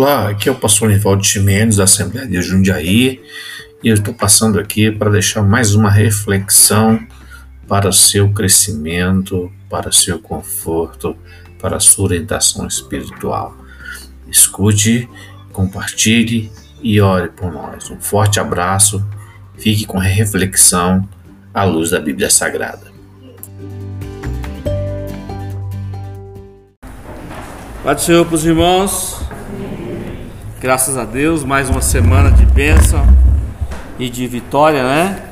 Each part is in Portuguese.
Olá, aqui é o pastor Nivaldo Chimenez da Assembleia de Jundiaí e eu estou passando aqui para deixar mais uma reflexão para seu crescimento, para seu conforto, para sua orientação espiritual. Escute, compartilhe e ore por nós. Um forte abraço, fique com a reflexão à luz da Bíblia Sagrada. Pai do Senhor para os irmãos. Graças a Deus, mais uma semana de bênção e de vitória, né?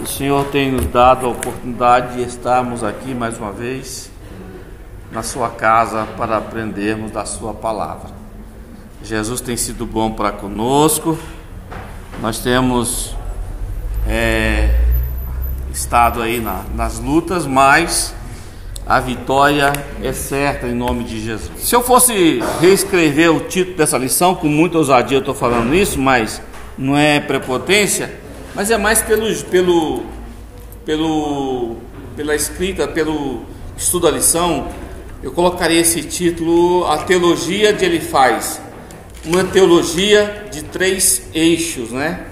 O Senhor tem nos dado a oportunidade de estarmos aqui mais uma vez na sua casa para aprendermos da sua palavra. Jesus tem sido bom para conosco. Nós temos é, estado aí na, nas lutas, mas a vitória é certa em nome de Jesus. Se eu fosse reescrever o título dessa lição, com muita ousadia eu estou falando isso, mas não é prepotência, mas é mais pelo, pelo, pelo, pela escrita, pelo estudo da lição, eu colocaria esse título A Teologia de Ele Faz. Uma teologia de três eixos, né?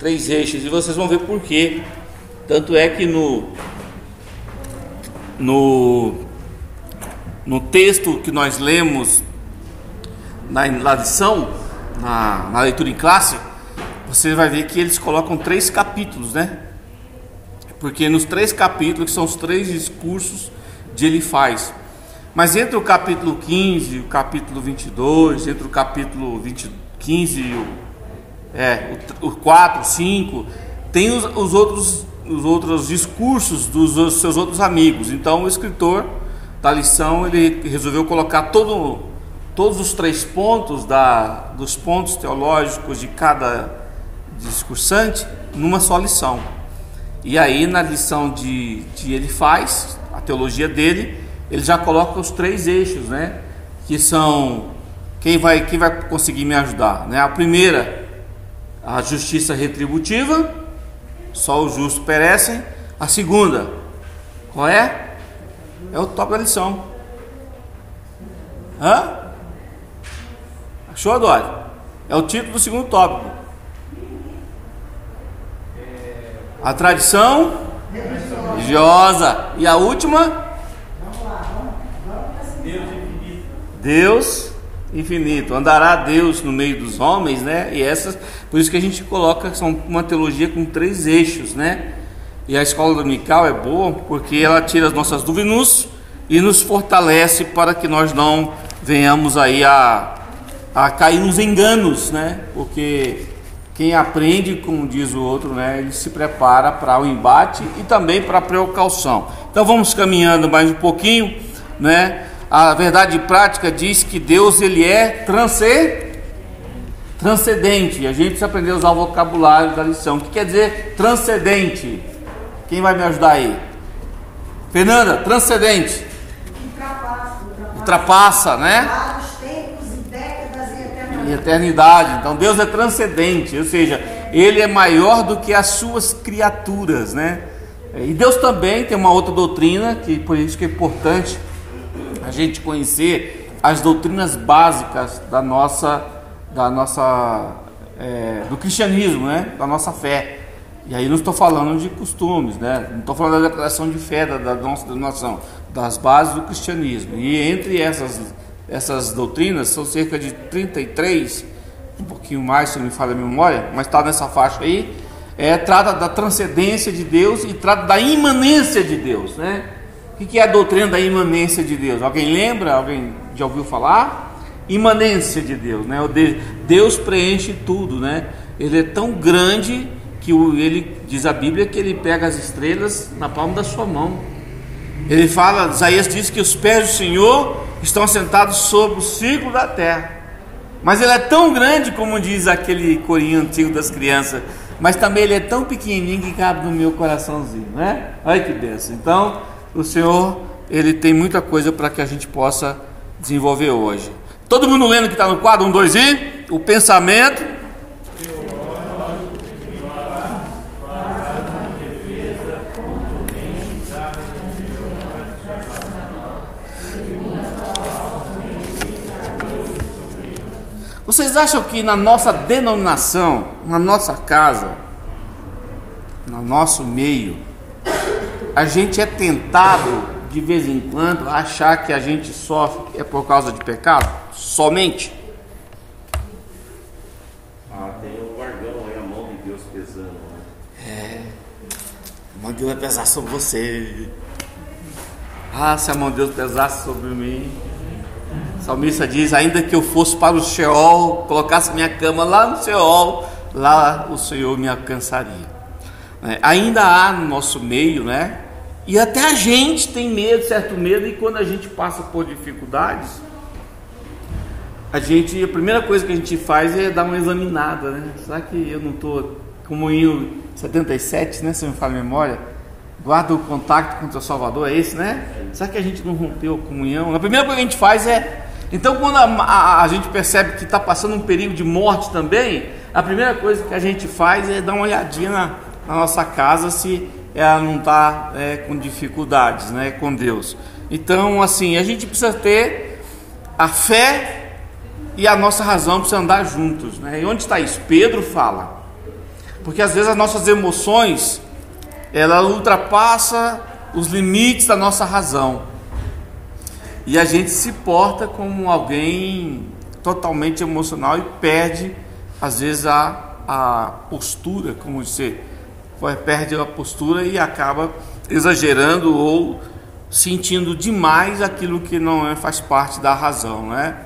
Três eixos, e vocês vão ver por quê. Tanto é que no no, no texto que nós lemos na, lição, na, na leitura em classe, você vai ver que eles colocam três capítulos, né? Porque nos três capítulos, que são os três discursos de ele faz. Mas entre o capítulo 15 e o capítulo 22, entre o capítulo 20, 15 e o, é, o, o 4, 5, tem os, os outros os outros discursos dos seus outros amigos. Então, o escritor da lição ele resolveu colocar todo, todos os três pontos da, dos pontos teológicos de cada discursante numa só lição. E aí, na lição de, de ele faz, a teologia dele, ele já coloca os três eixos, né? Que são quem vai, quem vai conseguir me ajudar, né? A primeira, a justiça retributiva só os justos perecem. A segunda, qual é? É o top da lição. Hã? Achou, Adore? É o título do segundo tópico. A tradição religiosa. E a última? Deus infinito. Andará Deus no meio dos homens, né? E essas, por isso que a gente coloca são uma teologia com três eixos, né? E a escola dominical é boa porque ela tira as nossas dúvidas e nos fortalece para que nós não venhamos aí a, a cair nos enganos, né? Porque quem aprende, como diz o outro, né, ele se prepara para o embate e também para a precaução. Então vamos caminhando mais um pouquinho, né? A verdade prática diz que Deus ele é transcendente. A gente precisa aprender a usar o vocabulário da lição. O que quer dizer transcendente? Quem vai me ajudar aí? Fernanda, transcendente. Ultrapassa, ultrapassa, ultrapassa né? tempos e décadas e eternidade. e eternidade. Então Deus é transcendente, ou seja, Ele é maior do que as suas criaturas, né? E Deus também tem uma outra doutrina que por isso que é importante a gente conhecer as doutrinas básicas da nossa, da nossa, é, do cristianismo, né? Da nossa fé. E aí não estou falando de costumes, né? Não estou falando da declaração de fé da, da nossa denominação, das bases do cristianismo. E entre essas, essas doutrinas são cerca de 33, um pouquinho mais se não me falha a memória, mas está nessa faixa aí. É, trata da transcendência de Deus e trata da imanência de Deus, né? O que é a doutrina da imanência de Deus? Alguém lembra? Alguém já ouviu falar? Imanência de Deus, né? Deus preenche tudo, né? Ele é tão grande que ele diz a Bíblia que ele pega as estrelas na palma da sua mão. Ele fala, Isaías diz que os pés do Senhor estão assentados sobre o círculo da terra. Mas ele é tão grande como diz aquele corinho antigo das crianças, mas também ele é tão pequenininho que cabe no meu coraçãozinho, né? Olha que benção. Então, o Senhor ele tem muita coisa para que a gente possa desenvolver hoje. Todo mundo lendo que está no quadro, um, dois e o pensamento. Vocês acham que na nossa denominação, na nossa casa, no nosso meio, a gente é tentado de vez em quando achar que a gente sofre é por causa de pecado? Somente? Ah, tem o guardão aí, a mão de Deus pesando. Né? É. A mão de Deus vai pesar sobre você. Ah, se a mão de Deus pesasse sobre mim. O salmista diz: ainda que eu fosse para o Sheol, colocasse minha cama lá no Sheol, lá o Senhor me alcançaria. É, ainda há no nosso meio, né? E até a gente tem medo, certo medo, e quando a gente passa por dificuldades, a gente, a primeira coisa que a gente faz é dar uma examinada, né? Será que eu não estou como em 77, né? Se eu me falo a memória, guarda o contato com o Salvador, é esse, né? Será que a gente não rompeu a comunhão? A primeira coisa que a gente faz é. Então, quando a, a, a gente percebe que está passando um perigo de morte também, a primeira coisa que a gente faz é dar uma olhadinha na, na nossa casa se ela não está é, com dificuldades né, com Deus. Então, assim, a gente precisa ter a fé e a nossa razão precisam andar juntos. Né? E onde está isso? Pedro fala. Porque às vezes as nossas emoções, ela ultrapassa os limites da nossa razão. E a gente se porta como alguém totalmente emocional e perde, às vezes, a, a postura, como dizer, perde a postura e acaba exagerando ou sentindo demais aquilo que não é, faz parte da razão, né?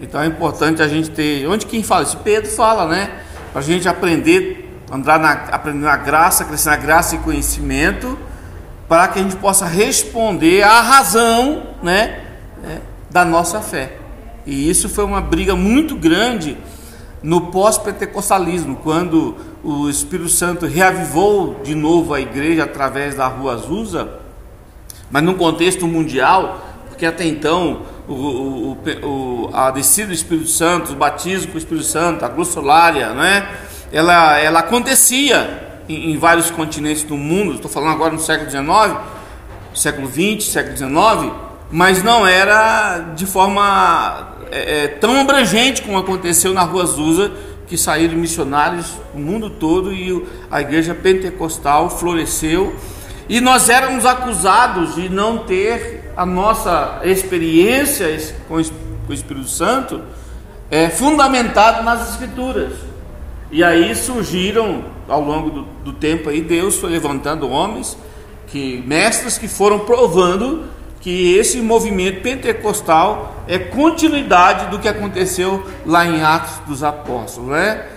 Então é importante a gente ter. Onde quem fala isso? Pedro fala, né? Para a gente aprender, andar na, aprender na graça, crescer na graça e conhecimento, para que a gente possa responder à razão, né? É, da nossa fé. E isso foi uma briga muito grande no pós-pentecostalismo, quando o Espírito Santo reavivou de novo a igreja através da Rua Azusa, mas num contexto mundial, porque até então o, o, o, a descida do Espírito Santo, os batismos com o Espírito Santo, a glossolária, né? ela, ela acontecia em, em vários continentes do mundo, estou falando agora no século XIX, século XX, século XIX, mas não era de forma é, é, tão abrangente como aconteceu na Rua Azusa, que saíram missionários no mundo todo e a igreja pentecostal floresceu. E nós éramos acusados de não ter a nossa experiência com o Espírito Santo é, fundamentado nas Escrituras. E aí surgiram, ao longo do, do tempo aí, Deus foi levantando homens, que mestres que foram provando que esse movimento pentecostal é continuidade do que aconteceu lá em Atos dos Apóstolos, né?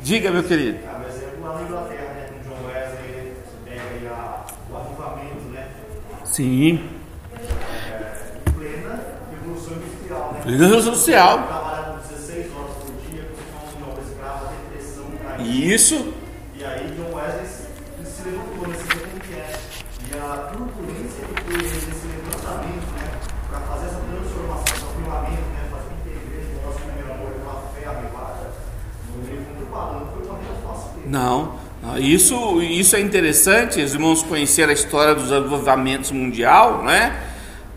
Diga, meu querido. Ah, é né? Né? Sim. É, plena revolução industrial, né? Plena revolução industrial. Trabalhava 16 horas por dia, com de obra escrava, depressão, caída. Isso. E aí John Wesley se levantou nesse como que é. E a turbulência que foi nesse levantamento, né? Para fazer essa transformação, esse avivamento, né? Fazer com que a igreja, o nosso primeiro amor, aquela fé avivada, no livro muito falando, foi uma menos fácil dele. Não. Isso, isso é interessante, os irmãos conhecer a história dos avivamentos mundial, né?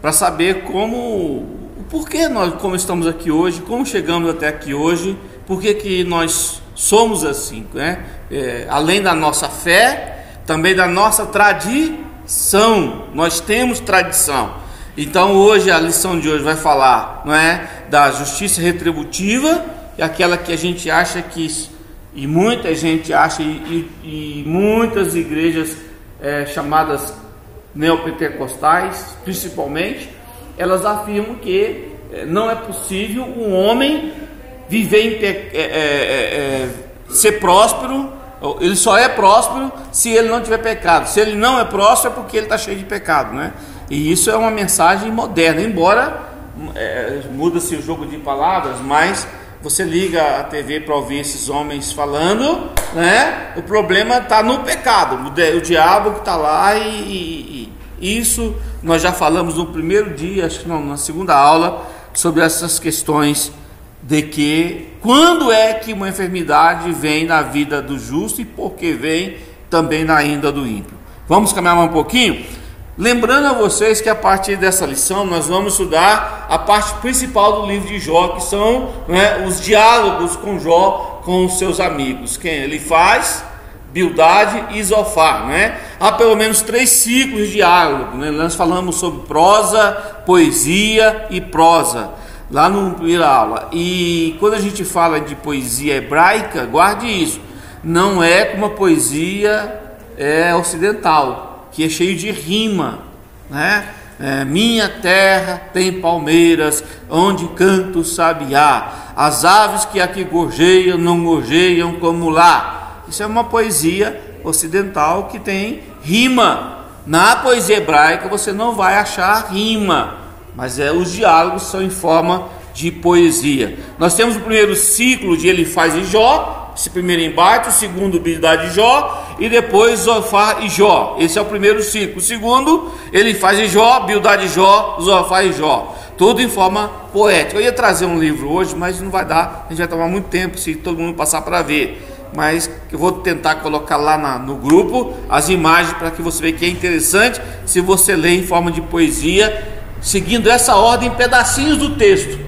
Para saber como, o porquê nós, como estamos aqui hoje, como chegamos até aqui hoje, por que que nós somos assim, né? É, além da nossa fé, também da nossa tradição. Nós temos tradição. Então hoje a lição de hoje vai falar, não é, da justiça retributiva, aquela que a gente acha que e muita gente acha e, e, e muitas igrejas é, chamadas neopentecostais, principalmente, elas afirmam que é, não é possível um homem viver em, é, é, é, é, ser próspero ele só é próspero se ele não tiver pecado. Se ele não é próspero é porque ele está cheio de pecado, né? E isso é uma mensagem moderna, embora muda-se o jogo de palavras, mas você liga a TV para ouvir esses homens falando, né? O problema está no pecado, o, diabo que está lá e, e, e, isso nós já falamos no primeiro dia, acho que não, na segunda aula, sobre essas questões de que quando é que uma enfermidade vem na vida do justo e por que vem também na ainda do ímpio. Vamos caminhar mais um pouquinho? Lembrando a vocês que a partir dessa lição nós vamos estudar a parte principal do livro de Jó, que são né, os diálogos com Jó com os seus amigos. Quem ele faz? Bildade e Zofar, né? Há pelo menos três ciclos de diálogo, né? Nós falamos sobre prosa, poesia e prosa lá no primeira aula. E quando a gente fala de poesia hebraica, guarde isso. Não é como a poesia é, ocidental que é cheio de rima, né? É, minha terra tem palmeiras, onde canta o sabiá. As aves que aqui gorjeiam, não gorjeiam como lá. Isso é uma poesia ocidental que tem rima. Na poesia hebraica você não vai achar rima, mas é os diálogos são em forma de poesia. Nós temos o primeiro ciclo de Elifaz e Jó, esse primeiro embate, o segundo Bildade de Jó e depois Zofar e Jó. Esse é o primeiro ciclo. O segundo, ele faz de Jó, Bildade de Jó, Zofar e Jó. Tudo em forma poética. Eu ia trazer um livro hoje, mas não vai dar. A gente vai tomar muito tempo se todo mundo passar para ver. Mas eu vou tentar colocar lá na, no grupo as imagens para que você veja que é interessante se você ler em forma de poesia, seguindo essa ordem, pedacinhos do texto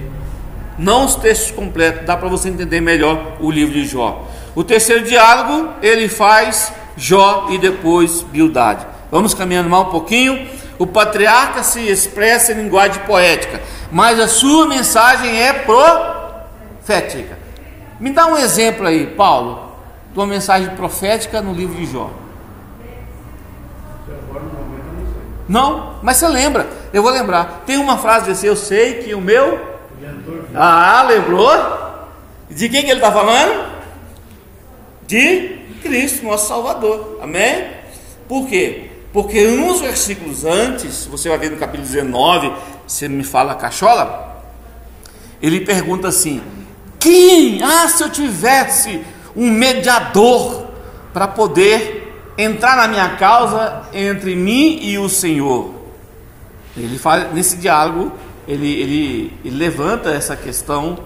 não os textos completos, dá para você entender melhor o livro de Jó. O terceiro diálogo, ele faz Jó e depois Bildade. Vamos caminhando mais um pouquinho. O patriarca se expressa em linguagem poética, mas a sua mensagem é profética. Me dá um exemplo aí, Paulo, de uma mensagem profética no livro de Jó. Não, mas você lembra, eu vou lembrar. Tem uma frase desse, eu sei que o meu ah, lembrou? De quem que ele está falando? De Cristo, nosso Salvador. Amém? Por quê? Porque uns versículos antes, você vai ver no capítulo 19, você me fala cachola, ele pergunta assim: quem? Ah, se eu tivesse um mediador para poder entrar na minha causa entre mim e o Senhor. Ele fala nesse diálogo ele, ele, ele levanta essa questão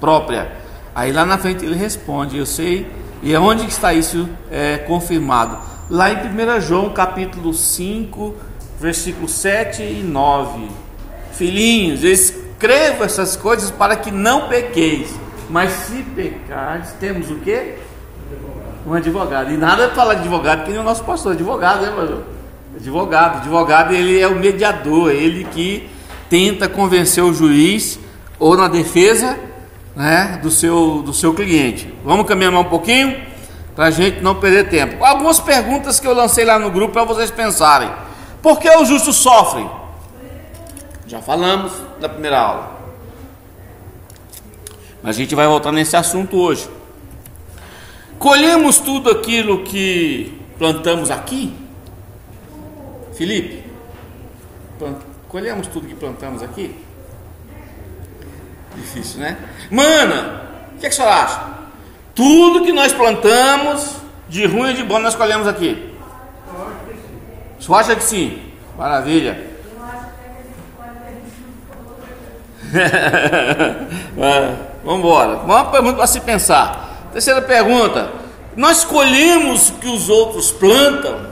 própria. Aí lá na frente ele responde, eu sei, e onde está isso é, confirmado? Lá em 1 João capítulo 5, versículos 7 e 9. Filhinhos, escrevo essas coisas para que não pequeis, mas se pecares, temos o quê? Um advogado. E nada falar de advogado, que nem o nosso pastor, advogado, né, pastor? Advogado, advogado, ele é o mediador, ele que tenta convencer o juiz ou na defesa né, do, seu, do seu cliente. Vamos caminhar um pouquinho para a gente não perder tempo. Algumas perguntas que eu lancei lá no grupo para vocês pensarem. Por que os justos sofrem? Já falamos na primeira aula. Mas a gente vai voltar nesse assunto hoje. Colhemos tudo aquilo que plantamos aqui? Felipe, Colhemos tudo que plantamos aqui? Difícil, né? Mana, o que, é que a senhora acha? Tudo que nós plantamos, de ruim e de bom, nós colhemos aqui. Você acha que sim? Maravilha. vamos embora. Uma pergunta para se pensar. Terceira pergunta. Nós colhemos o que os outros plantam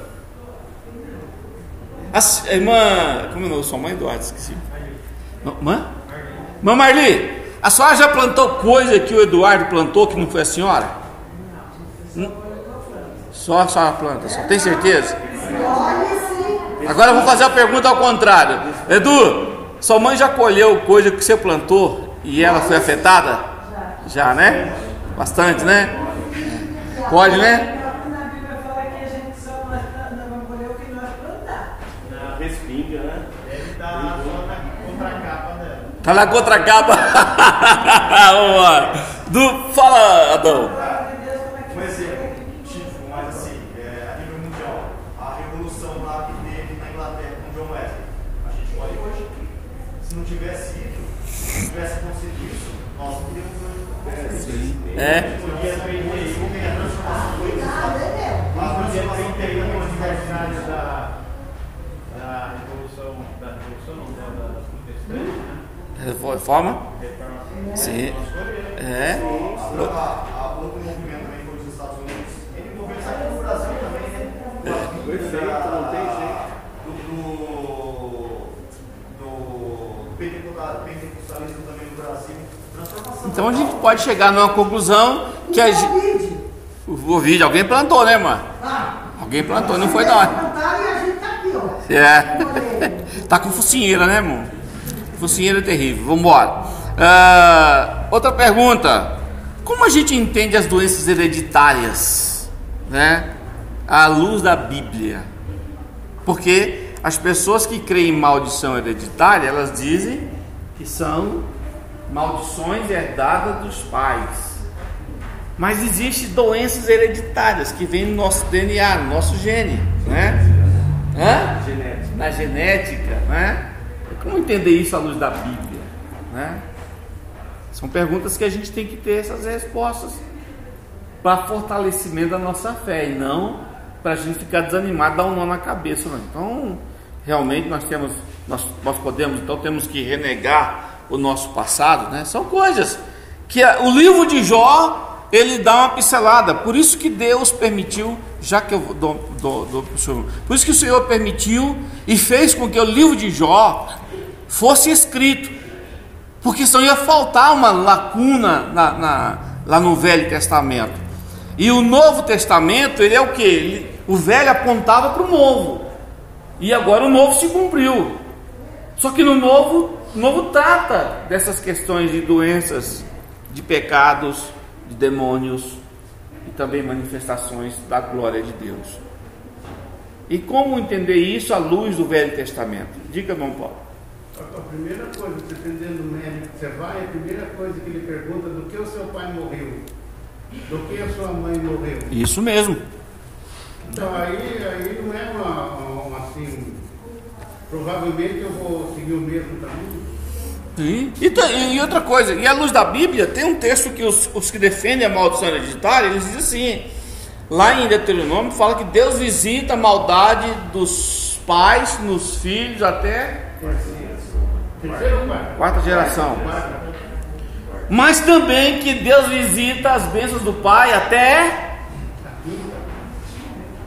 a irmã. Como é o nome? Sua mãe Eduardo, esqueci. Mãe? Mãe Marli, a senhora já plantou coisa que o Eduardo plantou que não foi a senhora? Não. Só a senhora planta, só tem certeza? Agora eu vou fazer a pergunta ao contrário. Edu, sua mãe já colheu coisa que você plantou e ela foi afetada? Já, né? Bastante, né? Pode, né? Tá na contracapa. Do, fala, Adão. Um mas assim, é, a nível mundial, a revolução lá que teve na Inglaterra com John. A gente olha hoje. Se não tivesse ido, se não tivesse nós teríamos. É. Brasil também, né? Perfeito, não tem jeito. pentecostalismo também no Brasil. Transformação. Então a gente pode chegar numa conclusão que a gente. O vídeo, alguém plantou, né, mano? Alguém plantou, não foi nós. Tá ó. É. tá com focinheira, né, irmão? Focinheira é terrível. Vamos embora. Ah, outra pergunta. Como a gente entende as doenças hereditárias, né? À luz da Bíblia. Porque as pessoas que creem em maldição hereditária, elas dizem que são maldições herdadas dos pais. Mas existem doenças hereditárias que vêm no nosso DNA, no nosso gene, né? Hã? Na genética, né? Como entender isso à luz da Bíblia, né? São perguntas que a gente tem que ter essas respostas para fortalecimento da nossa fé e não para a gente ficar desanimado, dar um nó na cabeça. Não. Então, realmente nós temos, nós, nós podemos, então temos que renegar o nosso passado, né? São coisas que a- o livro de Jó ele dá uma pincelada. Por isso que Deus permitiu, já que eu dou, dou, dou pro senhor, por isso que o Senhor permitiu e fez com que o livro de Jó fosse escrito, porque senão ia faltar uma lacuna na, na- lá no Velho Testamento. E o Novo Testamento, ele é o que? O velho apontava para o novo. E agora o novo se cumpriu. Só que no novo, o novo trata dessas questões de doenças, de pecados, de demônios também manifestações da glória de Deus. E como entender isso à luz do Velho Testamento? Diga, irmão Paulo. A primeira coisa, dependendo do médico que você vai, a primeira coisa que ele pergunta do que o seu pai morreu, do que a sua mãe morreu. Isso mesmo. Então aí, aí não é uma, uma assim. Provavelmente eu vou seguir o mesmo caminho. E, ta- e outra coisa, e à luz da Bíblia, tem um texto que os, os que defendem a maldição hereditária, eles dizem assim, lá em Deuteronômio, fala que Deus visita a maldade dos pais nos filhos até quarta geração. Mas também que Deus visita as bênçãos do pai até.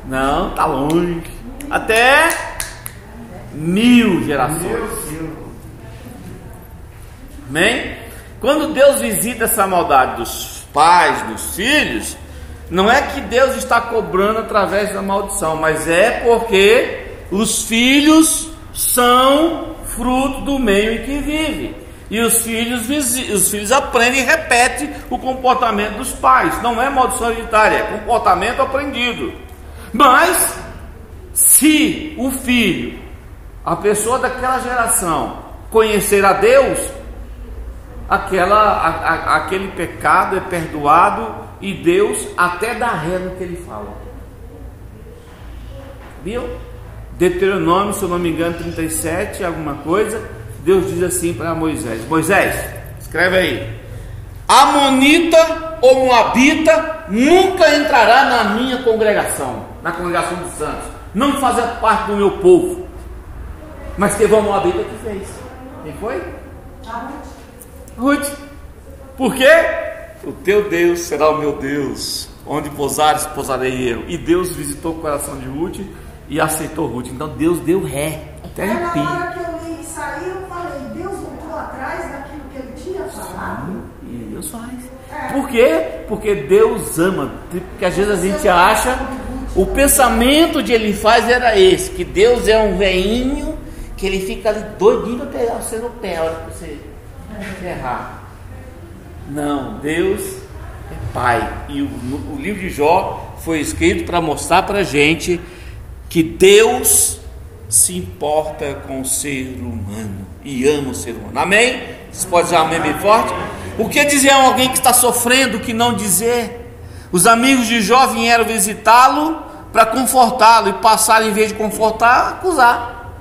Não, tá longe. Até mil gerações. Amém? Quando Deus visita essa maldade dos pais, dos filhos, não é que Deus está cobrando através da maldição, mas é porque os filhos são fruto do meio em que vive. E os filhos, os filhos aprendem e repetem o comportamento dos pais. Não é maldição hereditária, é comportamento aprendido. Mas, se o filho, a pessoa daquela geração, conhecer a Deus, aquela, a- a- aquele pecado é perdoado e Deus até dá ré no que ele fala. Viu? Deuteronômio, se eu não me engano, 37, alguma coisa, Deus diz assim para Moisés: Moisés, escreve aí. Amonita ou Moabita nunca entrará na minha congregação, na congregação dos santos, não fazer parte do meu povo. Mas teve uma Moabita que fez. Quem foi? Ruth. Por quê? O teu Deus será o meu Deus. Onde pousares, pousarei eu. E Deus visitou o coração de Ruth e aceitou Ruth. Então Deus deu ré. Até Aí na hora que eu li isso aí, eu falei, Deus voltou atrás daquilo que ele tinha falado. E Deus faz. Por quê? Porque Deus ama. Porque às vezes a gente acha. O pensamento de ele faz era esse: que Deus é um veinho que ele fica ali doidinho pegar você no pé a hora que você errar. Não, Deus é Pai. E o, o livro de Jó foi escrito para mostrar para a gente que Deus se importa com o ser humano e ama o ser humano. Amém? Você pode dizer amém bem forte? O que dizer a alguém que está sofrendo que não dizer? Os amigos de Jó vieram visitá-lo para confortá-lo e passaram, em vez de confortar, acusar.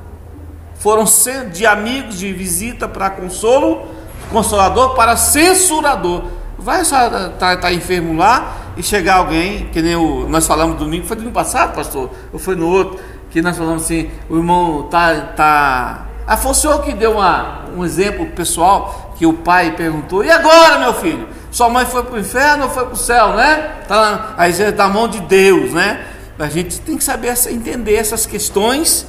Foram de amigos de visita para consolo, consolador para censurador. Vai estar tá, tá enfermo lá e chegar alguém, que nem o, nós falamos domingo, foi domingo passado, pastor, ou foi no outro, que nós falamos assim, o irmão tá. tá ah, foi o senhor que deu uma, um exemplo pessoal, que o pai perguntou, e agora, meu filho? Sua mãe foi para o inferno ou foi para o céu, né? Tá, lá- aí é da mão de Deus, né? A gente tem que saber entender essas questões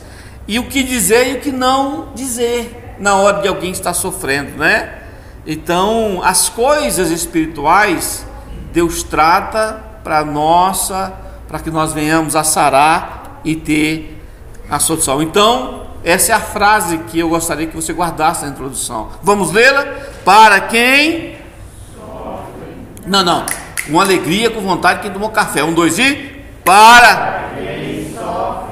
e o que dizer e o que não dizer na hora de alguém estar sofrendo, né? Então, as coisas espirituais Deus trata para nossa, para que nós venhamos a sarar e ter a solução. Então, essa é a frase que eu gostaria que você guardasse na introdução. Vamos lê-la? Para quem Não, não. Uma alegria com vontade quem tomou café. Um, dois e para quem sofre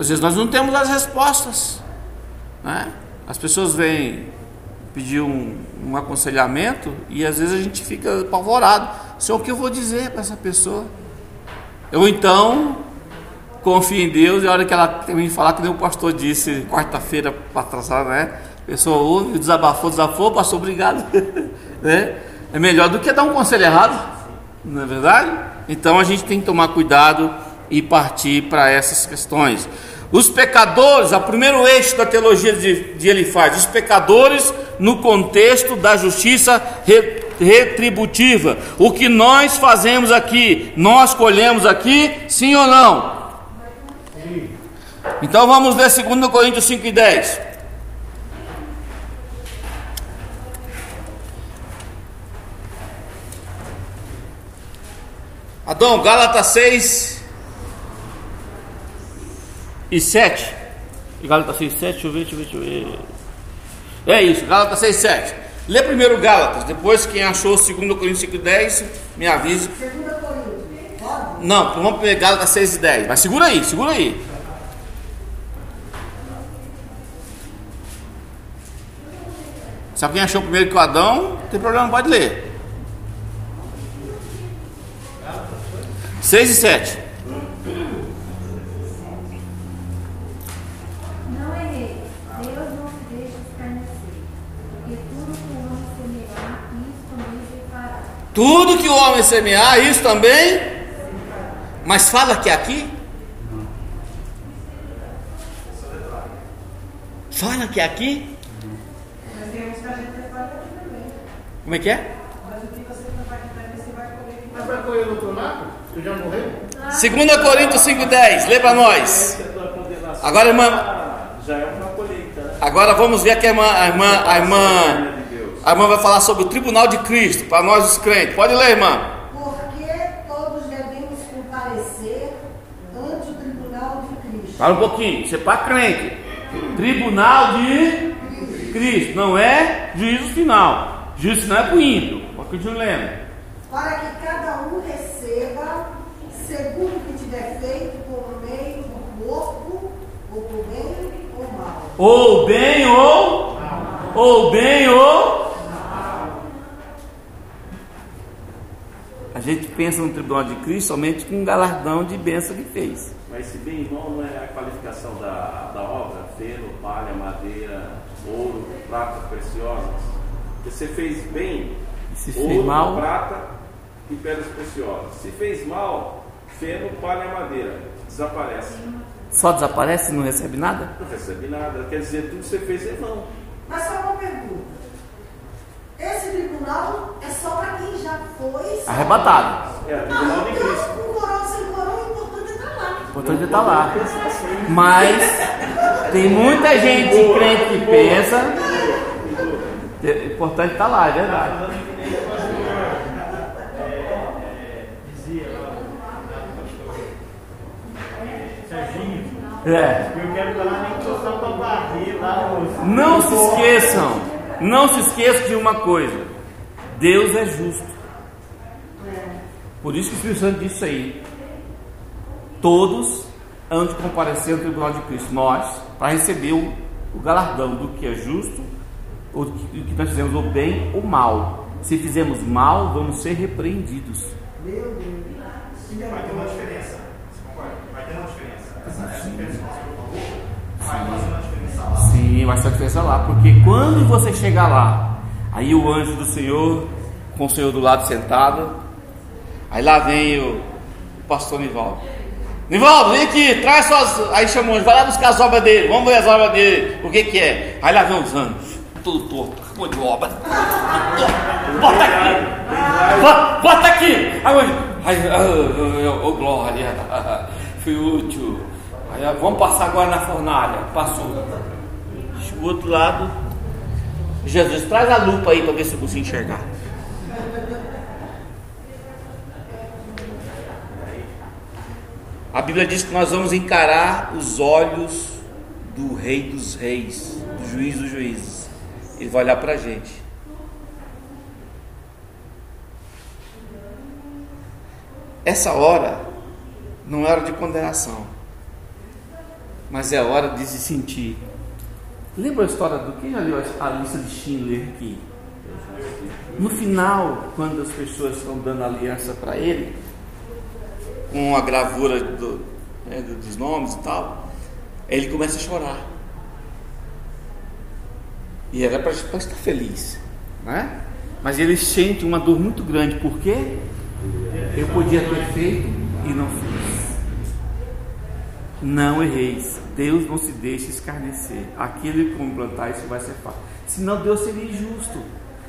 Às vezes nós não temos as respostas. Né? As pessoas vêm pedir um, um aconselhamento e às vezes a gente fica apavorado. Senhor, o que eu vou dizer para essa pessoa? Ou então, confio em Deus e a hora que ela termina de falar, que nem o pastor disse quarta-feira atrasar, né? A pessoa ouve, desabafou, desabafou, pastor, obrigado. né? É melhor do que dar um conselho errado, não é verdade? Então a gente tem que tomar cuidado e partir para essas questões. Os pecadores, o primeiro eixo da teologia de, de Elifaz, os pecadores no contexto da justiça re, retributiva. O que nós fazemos aqui, nós colhemos aqui, sim ou não? Então vamos ler 2 Coríntios 5 e 10. Adão, Gálatas 6, e 7. Gálatas 6, 7, deixa eu ver, deixa eu ver, deixa eu ver. É isso, Gálatas 6, 7. Lê primeiro Gálatas, depois quem achou 2 Coríntios 5, 10, me avise. 2 Coríntios, Não, vamos pegar Gálatas 6 e 10. Mas segura aí, segura aí. Se alguém achou primeiro que o Adão, não tem problema, pode ler. 6 e 7. Tudo que o homem semear, isso também. Mas fala que é aqui. Fala que é aqui. Como é que é? Mas vai colher no outro lado? Tu já morreu? 2 Coríntios 5,10, lê para nós. Agora, irmã. Já é uma colheita. Agora vamos ver que a irmã, a irmã, a irmã a irmã vai falar sobre o tribunal de Cristo, para nós os crentes. Pode ler, irmã. Porque todos devemos comparecer ante o tribunal de Cristo. Fala um pouquinho, você é para crente. Tribunal de Cristo, não é juízo final. Juízo final é para o ímpio. Um pouquinho lendo. Para que cada um receba, segundo o que tiver feito, por meio do corpo, ou por bem ou mal. Ou bem ou ou bem ou A gente pensa no tribunal de Cristo somente com um galardão de bênção que fez. Mas se bem irmão não é a qualificação da, da obra, feno, palha, madeira, ouro, pratas preciosas. Você fez bem, se ouro, fez mal, prata e pedras preciosas. Se fez mal, feno, palha, madeira, desaparece. Só desaparece e não recebe nada? Não recebe nada. Quer dizer, tudo que você fez é vão. Mas só uma pergunta. Esse tribunal arrebatado. É, o tribunal de Cristo. Com coroa, sem coroa, o importante é estar lá. O importante é estar lá. Mas tem muita gente crente que pensa. O importante é estar lá, é verdade. É. Eu quero estar lá nem que só para varrer lá os. Não se esqueçam, não se esqueçam de uma coisa: Deus é justo. Por isso que o Espírito Santo disse aí: todos hão de comparecer no tribunal de Cristo, nós, para receber o, o, galardão do que é justo, o que, que nós fizemos o bem ou mal. Se fizemos mal, vamos ser repreendidos. Meu Deus. Vai ter uma diferença. Você concorda? Vai ter uma diferença. Essa diferença que você falou, vai fazer uma diferença lá. Sim, vai ser a diferença lá, porque quando você chegar lá, aí o anjo do Senhor, com o Senhor do lado sentado, aí lá vem o, o pastor Nivaldo. Nivaldo, vem aqui, traz suas. Aí chamou, vai lá buscar as obras dele, vamos ver as obras dele, o que que é. Aí lá vem os anos, tudo torto, acabou de obra. Bota aqui! Bota, bota aqui! Aí, ô oh, glória, fui útil. Aí, vamos passar agora na fornalha. Passou. O outro lado, Jesus, traz a lupa aí para ver se eu consigo enxergar. A Bíblia diz que nós vamos encarar os olhos do Rei dos Reis, do Juiz dos Juízes. Ele vai olhar para a gente. Essa hora não é hora de condenação, mas é hora de se sentir. Lembra a história do quem já leu a lista de Schindler aqui? No final, quando as pessoas estão dando aliança para ele, com a gravura do, né, dos nomes e tal, ele começa a chorar. E era para estar feliz, né? Mas ele sente uma dor muito grande, porque eu podia ter feito e não fiz. Não erreis. Deus não se deixa escarnecer. Aquele que implantar isso vai ser fácil. Senão Deus seria injusto.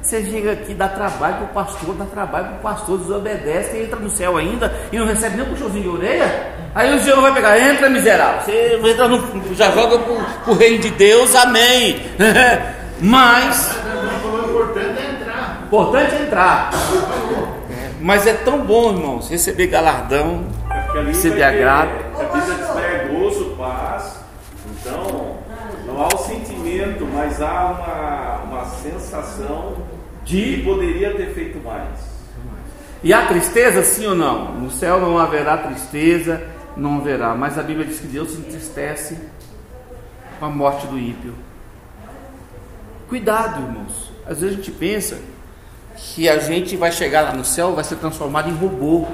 Você chega aqui, dá trabalho para o pastor, dá trabalho para o pastor, desobedece, entra no céu ainda e não recebe nem um puxãozinho de orelha. Aí o Senhor vai pegar, entra miserável, você entra no, já joga para o reino de Deus, amém. Mas. O importante é entrar. Importante é entrar. Mas é tão bom, irmãos, receber galardão, É receber agrado. A Bíblia diz que é gozo, paz. Então, não há o sentimento, mas há uma, uma sensação de poderia ter feito mais. E há tristeza, sim ou não? No céu não haverá tristeza, não haverá. Mas a Bíblia diz que Deus se entristece com a morte do ímpio. Cuidado, irmãos. Às vezes a gente pensa que a gente vai chegar lá no céu, vai ser transformado em robô.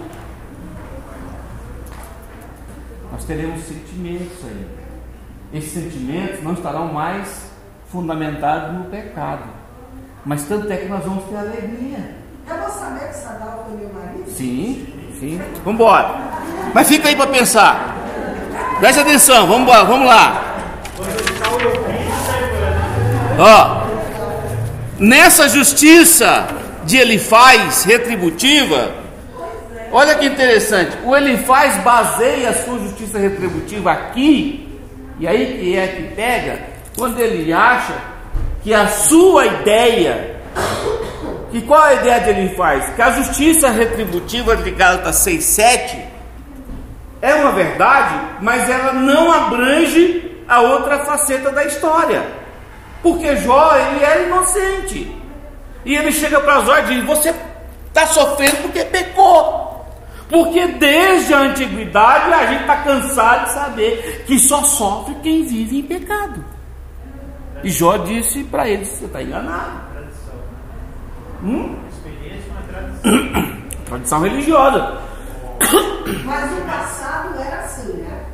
Nós teremos sentimentos aí. Esses sentimentos não estarão mais fundamentados no pecado. Mas tanto é que nós vamos ter alegria. Eu vou saber que Sadal foi meu marido? Sim, sim. Vamos embora. Mas fica aí para pensar. Preste atenção, vamos embora, vamos lá. Ó, nessa justiça de Elifaz retributiva, olha que interessante. O Elifaz baseia a sua justiça retributiva aqui, e aí que é que pega, quando ele acha que a sua ideia e qual a ideia que ele faz? Que a justiça retributiva de Gálatas 6,7 é uma verdade, mas ela não abrange a outra faceta da história. Porque Jó, ele era inocente. E ele chega para Jó e diz: Você está sofrendo porque pecou. Porque desde a antiguidade a gente está cansado de saber que só sofre quem vive em pecado. E Jó disse para ele: Você está enganado. Hum? Tradição religiosa. Mas no passado era assim, né?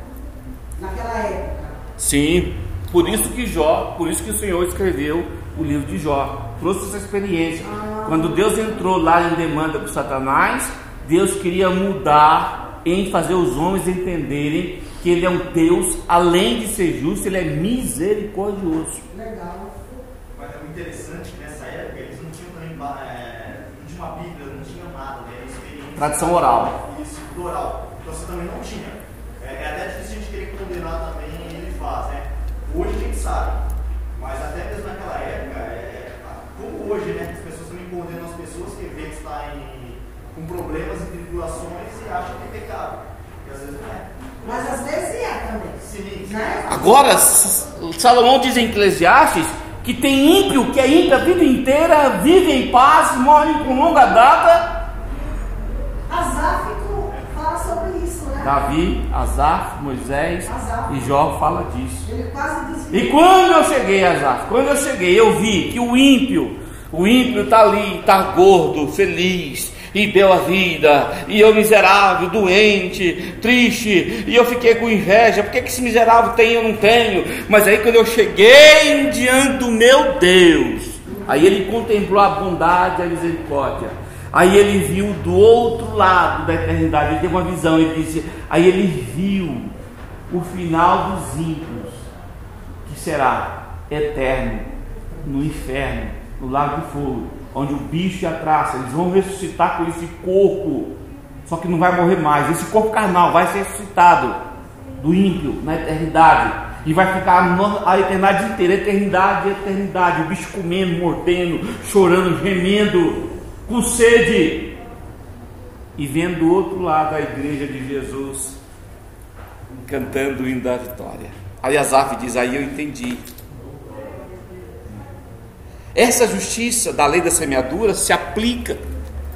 Naquela época. Sim, por isso que Jó, por isso que o Senhor escreveu o livro de Jó. Trouxe essa experiência. Quando Deus entrou lá em demanda com Satanás, Deus queria mudar em fazer os homens entenderem que Ele é um Deus, além de ser justo, Ele é misericordioso. Legal. Mas é muito interessante que nessa época eles não tinham também, é, não tinha uma Bíblia, não tinha nada, né? Era experiência. Tradição oral. Isso, do oral. Então você também não tinha. É, é até difícil a gente querer condenar também ele faz, né? Hoje a gente sabe. Mas até mesmo naquela época, é, como hoje, né? As pessoas também condenam as pessoas que vê que está em, com problemas e tribulações e acham que é pecado. E às vezes não é. Mas às vezes é também. Sim, Né? Agora, Salomão diz em Eclesiastes que tem ímpio que é ímpio a vida inteira, vive em paz, morre com longa data. Azáfico fala sobre isso, né? Davi, Asaf, Moisés Asaf. e Jó fala disso. Ele quase desviou. E quando eu cheguei, Asaf, quando eu cheguei, eu vi que o ímpio, o ímpio está ali, está gordo, feliz, e deu a vida, e eu miserável, doente, triste, e eu fiquei com inveja, por que esse miserável tem e eu não tenho? Mas aí quando eu cheguei diante do meu Deus, aí ele contemplou a bondade e a misericórdia, Aí ele viu do outro lado da eternidade, ele teve uma visão, ele disse, aí ele viu o final dos ímpios, que será eterno no inferno, no lago de fogo, onde o bicho e a traça, eles vão ressuscitar com esse corpo, só que não vai morrer mais, esse corpo carnal vai ser ressuscitado do ímpio na eternidade. E vai ficar a eternidade inteira, eternidade, eternidade, o bicho comendo, mordendo, chorando, gemendo, com sede. E vendo do outro lado a igreja de Jesus cantando o hino da vitória. Aí Asaf diz: Aí eu entendi. Essa justiça da lei da semeadura se aplica.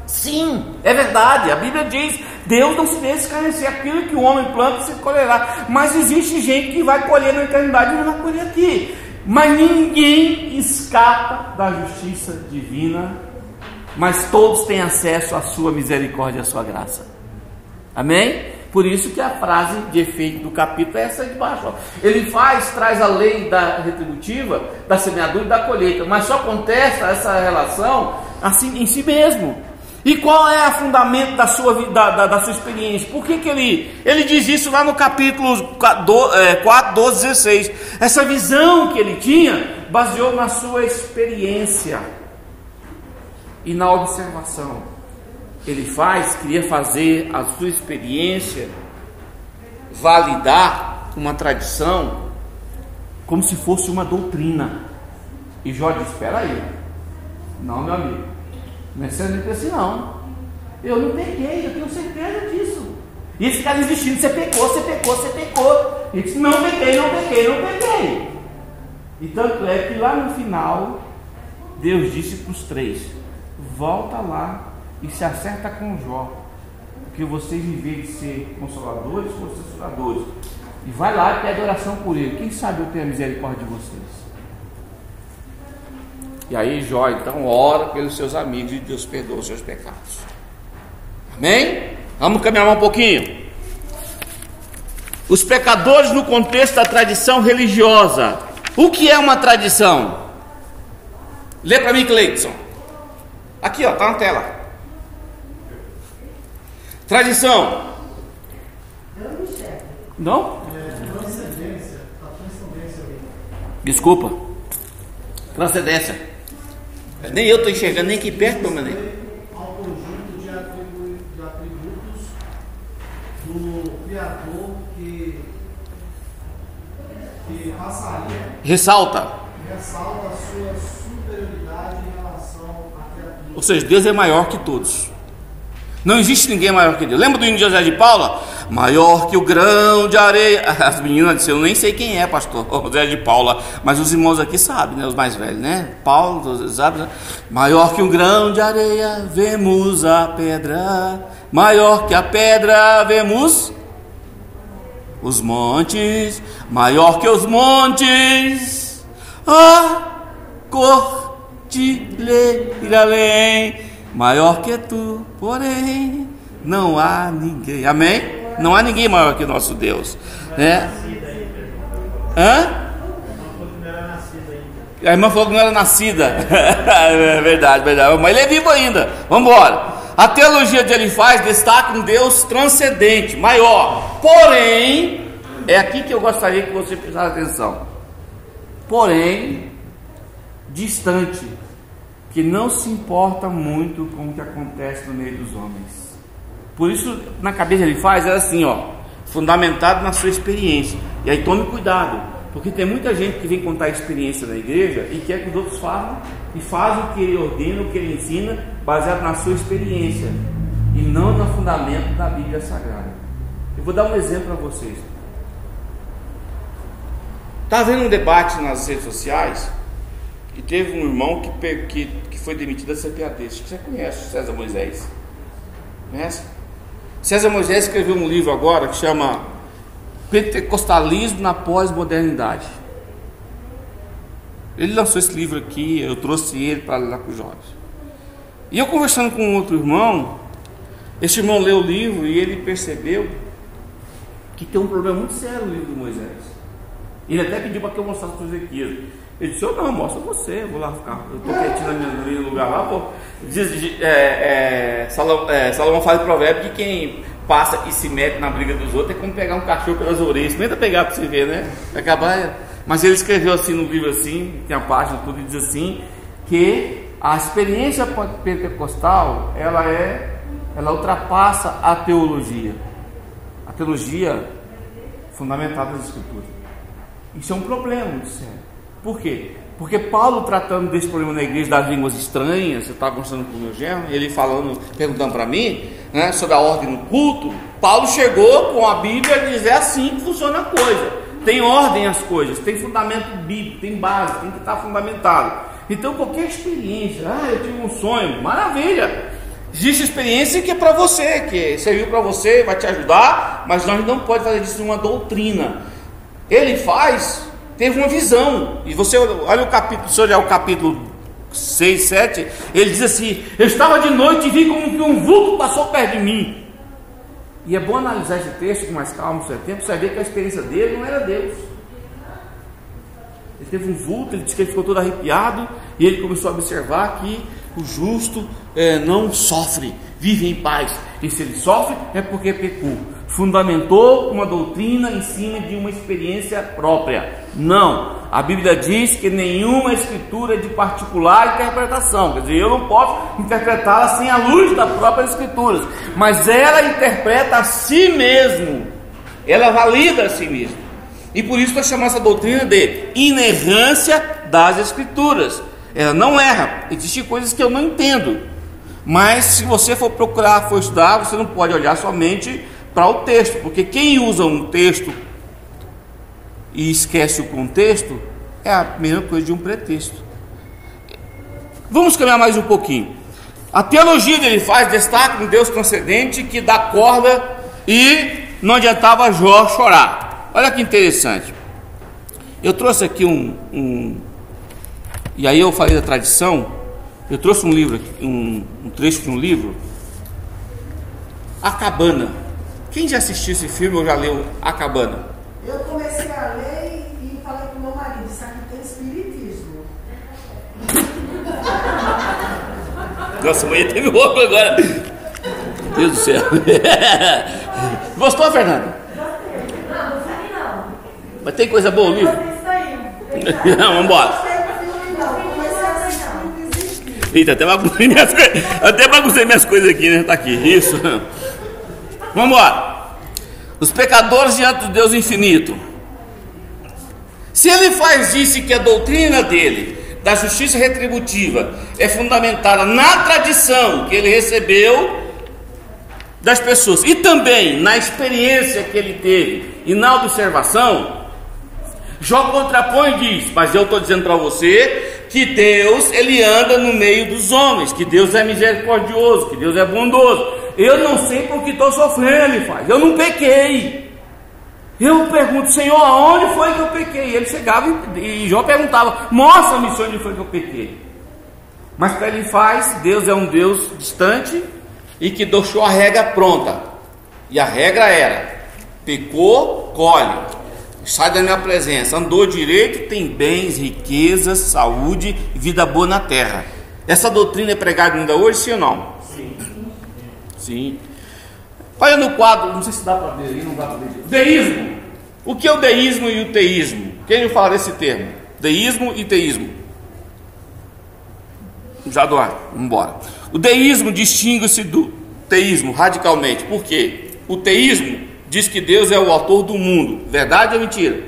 Sim, é verdade. A Bíblia diz: Deus não se deixa escarnecer aquilo que o homem planta, se colherá. Mas existe gente que vai colher na eternidade e não vai colher aqui. Mas ninguém escapa da justiça divina, mas todos têm acesso à sua misericórdia e à sua graça. Amém? Por isso que a frase de efeito do capítulo é essa de baixo. Ele faz, traz a lei da retributiva, da semeadura e da colheita, mas só acontece essa relação assim em si mesmo. E qual é o fundamento da sua, da, da, da, sua experiência? Por que, que ele, ele diz isso lá no capítulo 4, 12, 16? Essa visão que ele tinha baseou na sua experiência e na observação ele faz, queria fazer a sua experiência validar uma tradição como se fosse uma doutrina. E Jó disse: Espera aí, não, meu amigo, não é sempre assim, não. Eu não peguei, eu tenho certeza disso. E esse cara insistindo: Você pecou, você pecou, você pecou. Ele disse: Não peguei, não peguei, não peguei. E tanto é que lá no final, Deus disse para os três: Volta lá e se acerta com Jó. Porque vocês, em vez de ser consoladores, foram censuradores. E vai lá e pede oração por ele. Quem sabe eu tenho a misericórdia de vocês. E aí Jó então ora pelos seus amigos e Deus perdoa os seus pecados. Amém? Vamos caminhar um pouquinho. Os pecadores no contexto da tradição religiosa. O que é uma tradição? Lê para mim, Cleiton. Aqui, ó, tá na tela. Tradição. Não? Desculpa. Transcendência. Nem eu estou enxergando, nem aqui perto, meu menino. Ao conjunto de atributos do Criador que, que passaria. Ressalta. Ressalta a sua superioridade em relação à criatura. Ou seja, Deus é maior que todos. Não existe ninguém maior que Deus. Lembra do hino de José de Paula? Maior que o grão de areia. As meninas disseram, eu nem sei quem é, pastor José de Paula, mas os irmãos aqui sabem, né? Os mais velhos, né? Paulo, sabe? Né? Maior que um grão de areia, vemos a pedra. Maior que a pedra, vemos os montes. Maior que os montes, a cordilheira além maior que tu, porém não há ninguém. Amém? Não há ninguém maior que o nosso Deus, né? Hã? A irmã falou que não era nascida. é verdade, verdade. Mas ele é vivo ainda. Vamos embora. A teologia de ele faz destaca um Deus transcendente, maior. Porém, é aqui que eu gostaria que você prestasse atenção. Porém, distante que não se importa muito com o que acontece no meio dos homens. Por isso, na cabeça ele faz é assim, ó, fundamentado na sua experiência. E aí tome cuidado, porque tem muita gente que vem contar a experiência na igreja e quer que os outros façam e faz o que ele ordena, o que ele ensina, baseado na sua experiência e não no fundamento da Bíblia Sagrada. Eu vou dar um exemplo para vocês. Está havendo um debate nas redes sociais e teve um irmão que, que, que foi demitido da CPAD. Acho que você conhece César Moisés. Conhece? César Moisés escreveu um livro agora que chama Pentecostalismo na Pós-Modernidade. Ele lançou esse livro aqui, eu trouxe ele para lá com os jovens. E eu conversando com outro irmão, esse irmão leu o livro e ele percebeu que tem um problema muito sério no livro de Moisés. Ele até pediu para que eu mostrasse para o Ezequias. Ele disse, eu não, mostra você, eu vou lá ficar, eu estou quietinho no meu lugar lá, pô. Diz, é, é, Salomão, é, Salomão faz o provérbio de quem passa e se mete na briga dos outros é como pegar um cachorro pelas orelhas. Tenta pegar para você ver, né? Acabar. Mas ele escreveu assim no livro assim, tem a página tudo, e diz assim, que a experiência pentecostal, ela é, ela ultrapassa a teologia. A teologia fundamentada nas escrituras. Isso é um problema sério. Por quê? Porque Paulo tratando desse problema na igreja das línguas estranhas, eu estava conversando com o meu genro, ele falando, perguntando para mim, né, sobre a ordem no culto, Paulo chegou com a Bíblia e dizer é assim que funciona a coisa. Tem ordem as coisas, tem fundamento bíblico, tem base, tem que estar fundamentado. Então qualquer experiência, ah, eu tive um sonho, maravilha. Existe experiência que é para você, que serviu para você, vai te ajudar, mas nós não podemos fazer disso uma doutrina. Ele faz, teve uma visão. E você olha o capítulo, se olhar o capítulo 6, 7, ele diz assim: Eu estava de noite e vi como que um vulto passou perto de mim. E é bom analisar esse texto com mais calma, seu tempo, você vai ver que a experiência dele não era Deus. Ele teve um vulto, ele disse que ele ficou todo arrepiado, e ele começou a observar que o justo é, não sofre, vive em paz. E se ele sofre, é porque pecou fundamentou uma doutrina em cima de uma experiência própria. Não. A Bíblia diz que nenhuma escritura é de particular interpretação. Quer dizer, eu não posso interpretá-la sem a luz das próprias escrituras. Mas ela interpreta a si mesmo. Ela valida a si mesmo. E por isso nós chamamos essa doutrina de inerrância das escrituras. Ela não erra. Existem coisas que eu não entendo. Mas se você for procurar, for estudar, você não pode olhar somente para o texto, porque quem usa um texto e esquece o contexto é a mesma coisa de um pretexto. Vamos caminhar mais um pouquinho. A teologia dele faz destaque um Deus transcendente que dá corda e não adiantava Jó chorar. Olha que interessante. Eu trouxe aqui um, um e aí eu falei da tradição. Eu trouxe um livro, um, um trecho de um livro, A Cabana quem já assistiu esse filme ou já leu A Cabana? Eu comecei a ler e falei com meu marido, isso aqui tem espiritismo. Nossa, a mãe teve louco agora. Deus do céu. Gostou, Fernanda? Gostei. Não, não sei não. Mas tem coisa boa no livro? Não, vamos embora. Eita, até baguncei minhas, até baguncei minhas coisas aqui, né? Tá aqui, isso. Vamos lá. Os pecadores diante do Deus infinito. Se ele faz isso que a doutrina dele, da justiça retributiva, é fundamentada na tradição que ele recebeu das pessoas e também na experiência que ele teve e na observação, Jó contrapõe e diz: Mas eu estou dizendo para você que Deus ele anda no meio dos homens, que Deus é misericordioso, que Deus é bondoso. Eu não sei por que estou sofrendo, ele faz. Eu não pequei. Eu pergunto, Senhor, aonde foi que eu pequei? Ele chegava e, e perguntava, mostra-me onde foi que eu pequei. Mas para ele faz, Deus é um Deus distante e que deixou a regra pronta. E a regra era: pecou, colhe. Sai da minha presença, andou direito, tem bens, riquezas, saúde e vida boa na terra. Essa doutrina é pregada ainda hoje, sim ou não? Sim. Olha no quadro, não sei se dá para ver aí, não dá para ver. Deísmo. O que é o deísmo e o teísmo? Quem me fala desse termo? Deísmo e teísmo. Já do ar, vamos embora. O deísmo distingue-se do teísmo radicalmente. Por quê? O teísmo diz que Deus é o autor do mundo. Verdade ou mentira?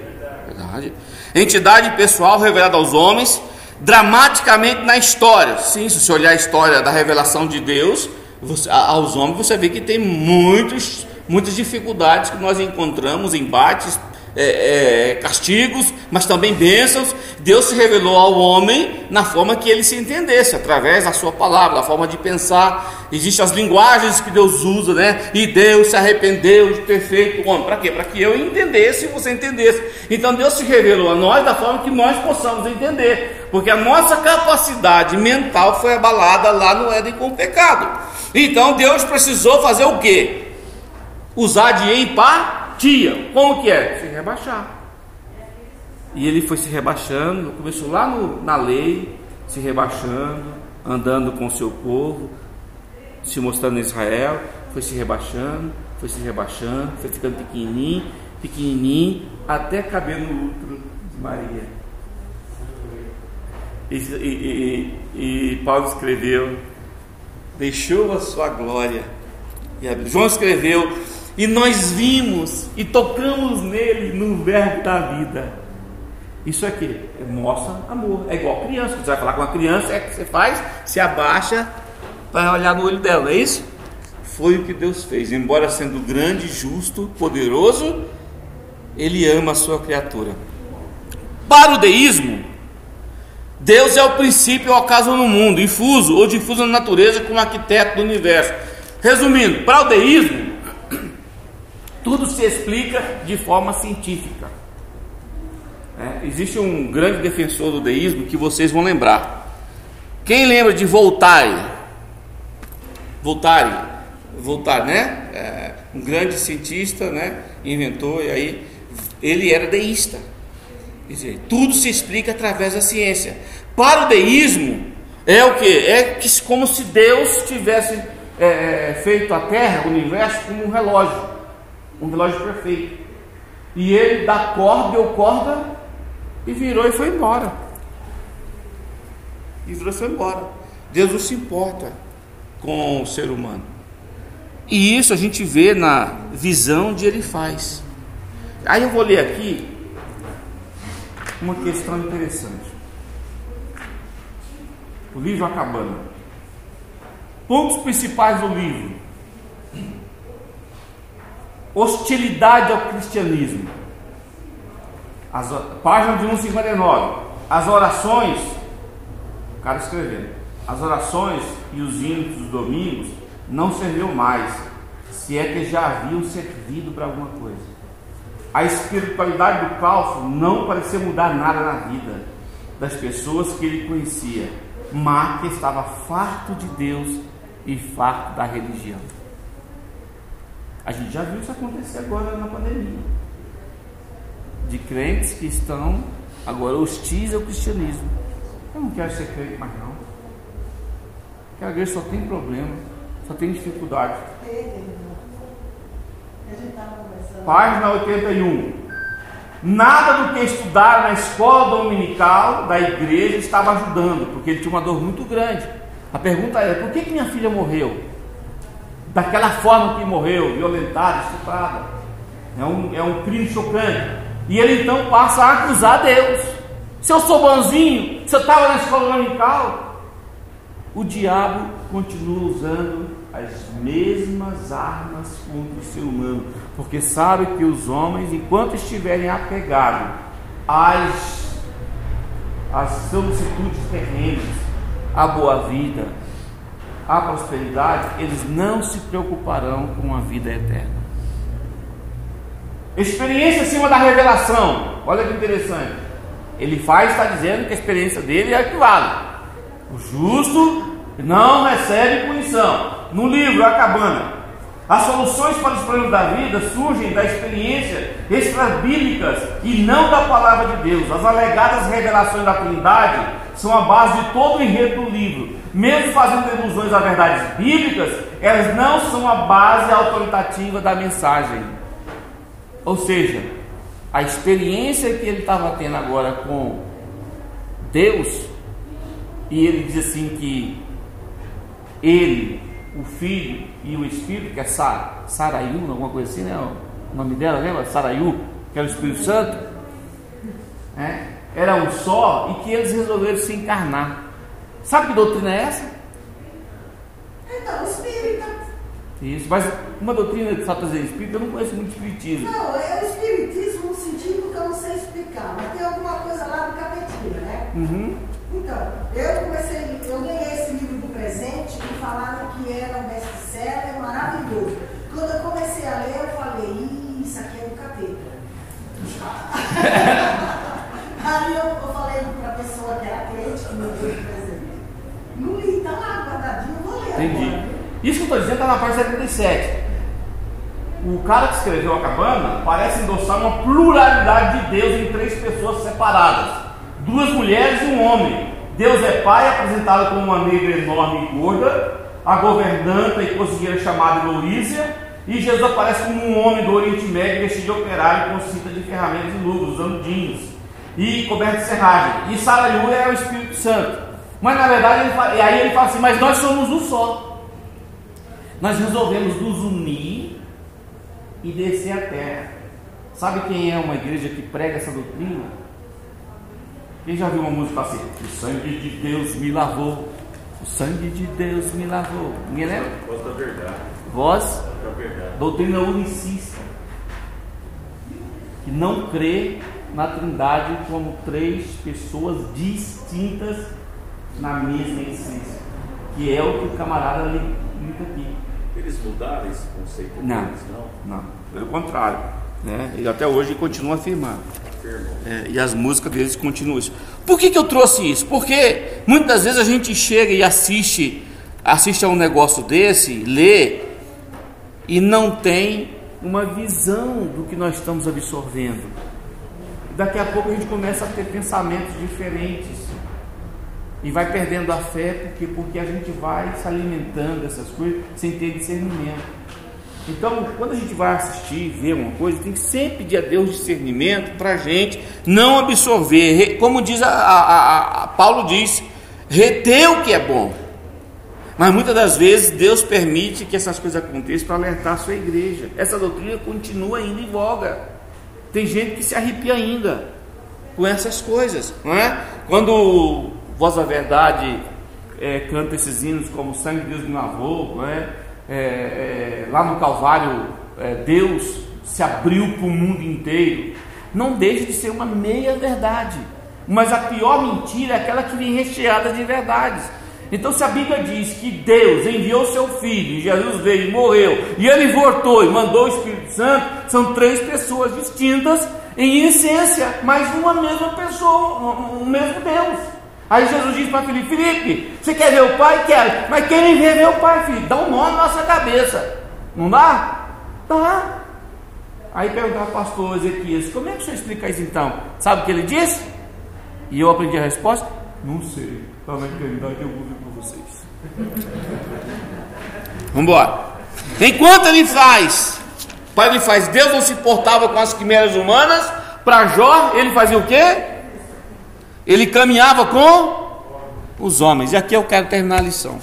Verdade. Entidade pessoal revelada aos homens, dramaticamente na história. Sim, se você olhar a história da revelação de Deus, você, aos homens, você vê que tem muitos, muitas dificuldades que nós encontramos, embates, é, é, castigos, mas também bênçãos. Deus se revelou ao homem na forma que ele se entendesse, através da sua palavra, da forma de pensar. Existem as linguagens que Deus usa, né? E Deus se arrependeu de ter feito o homem. Para quê? Para que eu entendesse e você entendesse. Então Deus se revelou a nós da forma que nós possamos entender. Porque a nossa capacidade mental foi abalada lá no Éden com o pecado. Então Deus precisou fazer o quê? Usar de empatia. Como que é? Se rebaixar. E ele foi se rebaixando, começou lá no, na lei, se rebaixando, andando com o seu povo, se mostrando em Israel, foi se rebaixando, foi se rebaixando, foi ficando pequenininho, pequenininho, até caber no útero de Maria. E, e, e, e Paulo escreveu, deixou a sua glória. E João escreveu, e nós vimos e tocamos nele no verbo da vida. Isso aqui mostra amor. É igual criança. Você vai falar com uma criança, é que você faz, se abaixa para olhar no olho dela, é isso? Foi o que Deus fez. Embora sendo grande, justo, poderoso, Ele ama a sua criatura. Para o deísmo, Deus é o princípio e o acaso no mundo, infuso ou difuso na natureza como arquiteto do universo. Resumindo, para o deísmo, tudo se explica de forma científica. É, existe um grande defensor do deísmo que vocês vão lembrar. Quem lembra de Voltaire? Voltaire, Voltaire, né? É, um grande cientista, né? Inventou e aí ele era deísta. Quer dizer, tudo se explica através da ciência. Para o deísmo é o que? É que, como se Deus tivesse é, é, feito a Terra, o universo, como um relógio, um relógio perfeito. E ele dá corda, deu corda e virou e foi embora. E virou e foi embora. Deus não se importa com o ser humano. E isso a gente vê na visão de ele faz. Aí eu vou ler aqui uma questão interessante. O livro acabando. Pontos principais do livro: hostilidade ao cristianismo as, página de 159. As orações, o cara escrevendo, as orações e os hinos dos domingos não serviam mais, se é que já haviam servido para alguma coisa. A espiritualidade do calço não parecia mudar nada na vida das pessoas que ele conhecia, que estava farto de Deus e farto da religião. A gente já viu isso acontecer agora na pandemia de crentes que estão agora hostis ao cristianismo. Eu não quero ser crente mais não. Aquela igreja só tem problema, só tem dificuldade. Página 81. Nada do que estudar na escola dominical da igreja estava ajudando, porque ele tinha uma dor muito grande. A pergunta é: por que, que minha filha morreu? Daquela forma que morreu, violentada, estuprada. É um, é um crime chocante. E ele então passa a acusar Deus. Se eu sou bonzinho, se eu estava na escola dominical, o diabo continua usando as mesmas armas contra o ser humano, porque sabe que os homens, enquanto estiverem apegados às, às solicitudes terrenas, à boa vida, à prosperidade, eles não se preocuparão com a vida eterna. Experiência acima da revelação. Olha que interessante. Ele faz, está dizendo que a experiência dele é equivale. O justo não recebe punição. No livro A Cabana, as soluções para os problemas da vida surgem da experiência extra-bíblicas e não da palavra de Deus. As alegadas revelações da Trindade são a base de todo o enredo do livro. Mesmo fazendo ilusões a verdades bíblicas, elas não são a base autoritativa da mensagem. Ou seja, a experiência que ele estava tendo agora com Deus, e ele diz assim que ele, o Filho e o Espírito, que é Sar, Saraiu, alguma coisa assim, né? O nome dela, lembra? Saraiu, que era o Espírito Santo, né? era um só e que eles resolveram se encarnar. Sabe que doutrina é essa? Então, espírita. Isso, mas uma doutrina que só trazer espírito, eu não conheço muito espiritismo. Não, é o espiritismo no sentido que eu não sei explicar, mas tem alguma coisa lá do capetinho, né? Uhum. Então, eu comecei, eu ganhei esse livro do presente e falaram que era um best-seller maravilhoso. Quando eu comecei a ler, eu falei, isso aqui é do capeta. Aí eu, eu falei para a pessoa que era crente, que me deu. Não tá lá guardadinho, eu vou ler Entendi. agora. Isso que eu estou dizendo está na página 77. o cara que escreveu a cabana parece endossar uma pluralidade de Deus em três pessoas separadas: duas mulheres e um homem. Deus é pai, apresentado como uma negra enorme e gorda, a governanta e cozinheira chamada Louísia, e Jesus aparece como um homem do Oriente Médio vestido de operário com cinta de ferramentas e luvas, usando jeans e coberto de serragem. E Saraiu é o Espírito Santo. Mas na verdade, ele fala, e aí ele fala assim: Mas nós somos um só. Nós resolvemos nos unir e descer a terra. Sabe quem é uma igreja que prega essa doutrina? Quem já viu uma música assim? O sangue de Deus me lavou. O sangue de Deus me lavou. Ninguém lembra? Voz da verdade. Voz, Da verdade. doutrina unicista. Que não crê na trindade como três pessoas distintas na mesma essência. Que é o que o camarada li- limpa aqui. Eles mudaram esse conceito Não. deles, não? Não, pelo contrário. Né? Ele até hoje continua afirmando. É, e as músicas deles continuam isso. Por que, que eu trouxe isso? Porque muitas vezes a gente chega e assiste, assiste a um negócio desse, lê, e não tem uma visão do que nós estamos absorvendo. Daqui a pouco a gente começa a ter pensamentos diferentes. E vai perdendo a fé porque, porque a gente vai se alimentando dessas coisas sem ter discernimento. Então, quando a gente vai assistir, ver uma coisa, tem que sempre pedir a Deus discernimento para a gente não absorver. Como diz a- a- a- Paulo diz, reter o que é bom. Mas muitas das vezes Deus permite que essas coisas aconteçam para alertar a sua igreja. Essa doutrina continua ainda em voga. Tem gente que se arrepia ainda com essas coisas, não é? Quando da Verdade é, canta esses hinos como Sangue de Deus me lavou, é? É, é, lá no Calvário, é, Deus se abriu para o mundo inteiro. Não deixa de ser uma meia verdade, mas a pior mentira é aquela que vem recheada de verdades. Então, se a Bíblia diz que Deus enviou seu filho, e Jesus veio e morreu, e ele voltou e mandou o Espírito Santo, são três pessoas distintas em essência, mas uma mesma pessoa, um mesmo Deus. Aí Jesus diz para Filipe: Filipe, você quer ver o Pai? Quero, mas quem ver o Pai, filho? Dá um nó na nossa cabeça, não dá? Dá. Aí perguntava ao pastor Ezequias: Como é que o senhor explica isso então? Sabe o que ele disse? E eu aprendi a resposta: Não sei, está na eternidade eu vou ver para vocês. Vamos embora. Enquanto ele faz, pai ele faz, Deus não se importava com as quimeras humanas, para Jó ele fazia o quê? Ele caminhava com os homens. E aqui eu quero terminar a lição.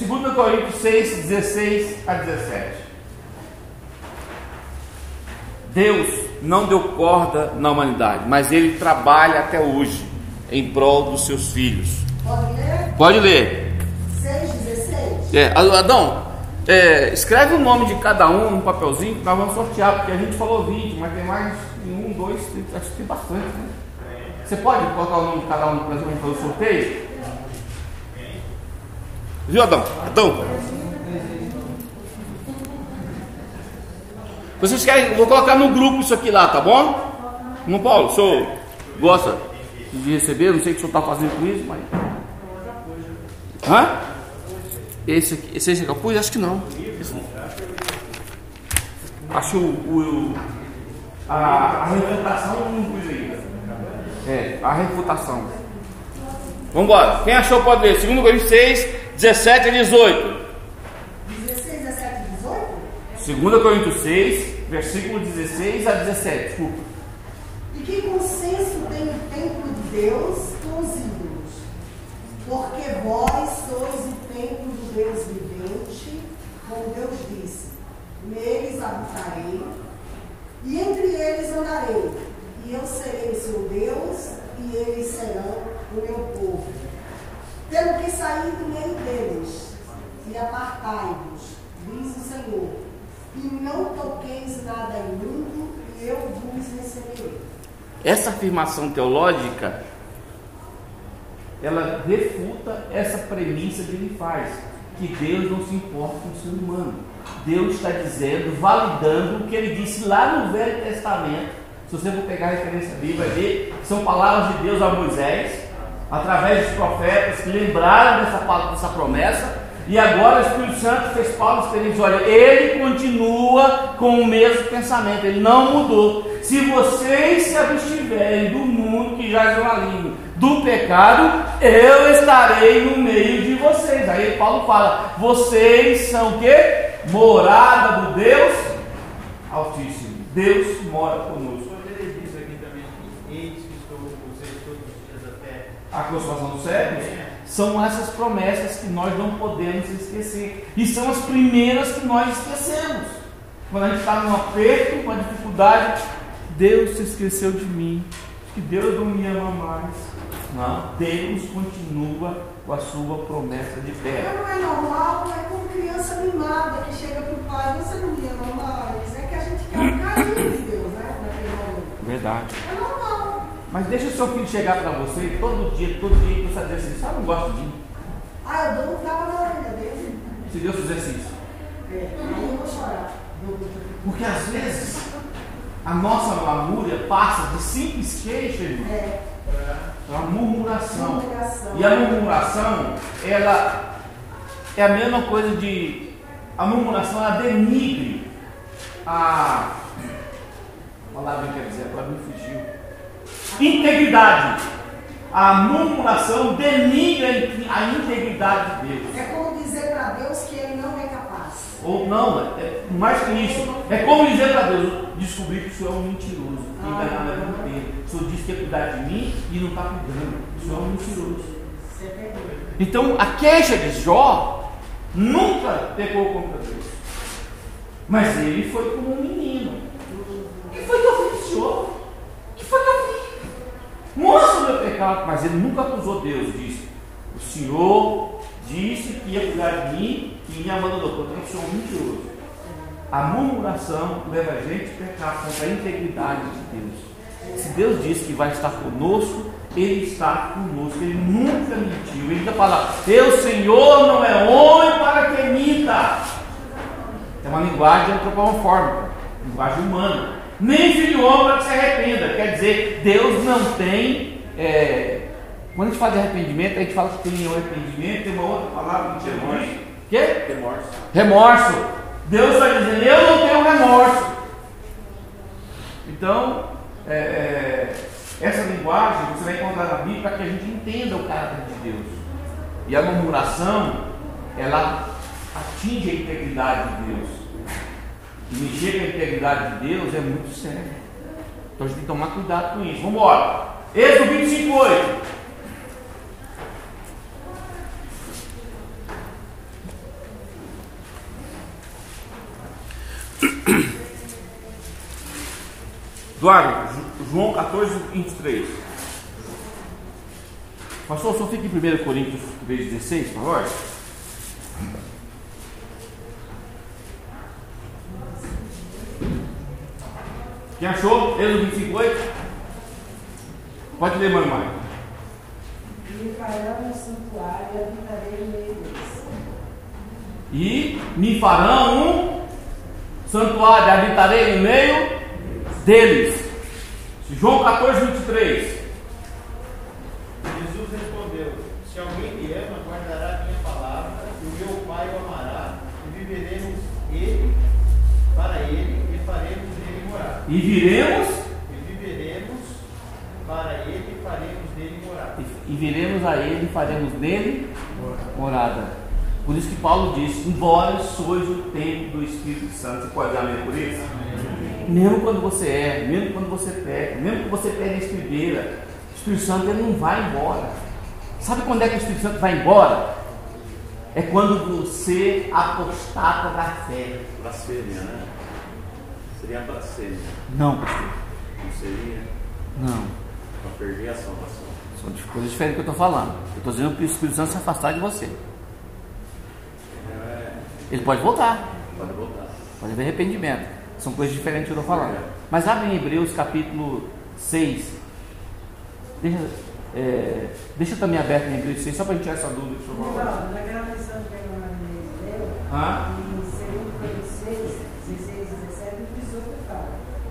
2 Coríntios 6, 16 a 17. Deus não deu corda na humanidade, mas ele trabalha até hoje em prol dos seus filhos. Pode ler? Pode ler. 6, 16. É, Adão, é, escreve o nome de cada um num papelzinho que nós vamos sortear, porque a gente falou 20, mas tem mais um, dois, acho que tem bastante. Né? Você pode colocar o nome de cada um para a gente fazer o sorteio? Viu, Adão? Adão? Vocês querem? Vou colocar no grupo isso aqui lá, tá bom? Não, Paulo, o senhor gosta de receber? Não sei o que o senhor está fazendo com isso, mas. Hã? Esse aqui, esse aqui que eu pus? Acho que não. Esse não. Acho o, o- a, a refutação não pus ainda. É, a refutação. Vamos embora. Quem achou pode ler. 2 Coríntios 6, 17 a 18. 16, 17 e 18? 2 Coríntios 6, versículo 16 a 17. Desculpa. E que consenso tem o templo de Deus? Porque vós sois o templo do Deus vivente, como Deus disse: Neles habitarei, e entre eles andarei, e eu serei o seu Deus, e eles serão o meu povo. Pelo que saí do meio deles, e apartai-vos, diz o Senhor, e não toqueis nada imundo, e eu vos receberei. Essa afirmação teológica, ela refuta essa premissa que ele faz, que Deus não se importa com o ser humano. Deus está dizendo, validando o que ele disse lá no Velho Testamento. Se você for pegar a referência bíblica, vai ver que são palavras de Deus a Moisés, através dos profetas que lembraram dessa, dessa promessa, E agora o Espírito Santo fez Paulo experiência. Olha, ele continua com o mesmo pensamento, ele não mudou. Se vocês se abstiverem do mundo que jaz no maligno, do pecado, eu estarei no meio de vocês. Aí Paulo fala: vocês são o que? Morada do Deus Altíssimo. Deus mora conosco. Ele diz aqui também eis que estou com vocês todos os dias até. A consumação dos séculos são essas promessas que nós não podemos esquecer. E são as primeiras que nós esquecemos. Quando a gente está num aperto, uma dificuldade, Deus se esqueceu de mim. Que Deus não me ama mais. Não, Deus continua com a sua promessa de pé. Não é normal, é como criança mimada que chega pro pai, você não me ama mais. É que a gente quer o carinho de Deus, né? Naquele momento. Verdade. É normal. Mas deixa o seu filho chegar para você todo dia, todo dia, você dizer assim, sabe, não gosto de mim. Ah, eu dou um tapa na orelha dele. Se Deus fizesse isso. É, aí eu vou chorar. Um Porque às vezes a nossa lamúria passa de simples queixa, irmão, É, para murmuração. Murmuração. E a murmuração, ela é a mesma coisa de. A murmuração, ela denigre a. A palavra que quer dizer, agora me fugiu. Integridade. A murmuração denigra a integridade de Deus. é como dizer para Deus que ele não é capaz. Ou não, é mais que isso. É como dizer para Deus, descobri que o senhor é um mentiroso. Enganado a vida inteira. O senhor disse que ia cuidar de mim e não está cuidando. O senhor é um mentiroso. Pegou. Então a queixa de Jó nunca pegou contra Deus. Mas ele foi como um menino. O que foi que eu fiz, Senhor? O que foi que eu fiz? Mostra o meu pecado. Mas ele nunca acusou Deus disso. O Senhor disse que ia cuidar de mim e me abandonou. Portanto, é um mentiroso. A murmuração leva a gente a pecar contra a integridade de Deus. Se Deus diz que vai estar conosco, Ele está conosco. Ele nunca mentiu. Ele nunca fala, Eu, Senhor, não é homem para que minta. É uma linguagem antropomórfica, linguagem humana. Nem filho homem para que se arrependa. Quer dizer, Deus não tem. é, quando a gente fala de arrependimento, a gente fala que tem o arrependimento, tem uma outra palavra que Remorso. Quê? Remorso. Remorso. Deus está dizendo, eu não tenho remorso. Então, é, é, essa linguagem você vai encontrar na Bíblia para que a gente entenda o caráter de Deus. E a murmuração, ela atinge a integridade de Deus. E mexer com a integridade de Deus é muito sério. Então a gente tem que tomar cuidado com isso. Vamos embora. Êxodo 25, 8. Eduardo, João 14, 23. Pastor, só fica em 1 Coríntios 3, 16, por favor. Quem achou? Êxodo 25, 8? Pode ler, mamãe. E me farão um santuário e habitarei no meio deles. E me farão um santuário, habitarei no meio deles. João 14, 23. Jesus respondeu: Se alguém me ama, guardará a minha palavra, e o meu Pai o amará, e viveremos ele para ele, e faremos nele morar. E viremos, E viveremos para ele, e faremos nele morar. e viremos a ele e faremos nele morada. Por isso que Paulo disse: Embora sois o templo do Espírito Santo, você pode dar amém por isso? Mesmo quando você é, mesmo quando você peca, mesmo que você pegue a estribeira, o Espírito Santo ele não vai embora. Sabe quando é que o Espírito Santo vai embora? É quando você apostata da fé. Blasfêmia, né? Seria blasfêmia. Não, pastor. Não seria Não. para perder a salvação. São coisas diferentes que eu estou falando. Eu estou dizendo para o Espírito Santo se afastar de você. Ele pode voltar. pode voltar. Pode haver arrependimento. São coisas diferentes que eu estou falando. Mas abre em Hebreus capítulo 6. Deixa, é, deixa também aberto em Hebreus 6, só para a gente tirar essa dúvida. que o senhor falou. Não, naquela que a irmã Inês deu, Ah? em 2 Coríntios 6, 16 e 17, o 18 fala: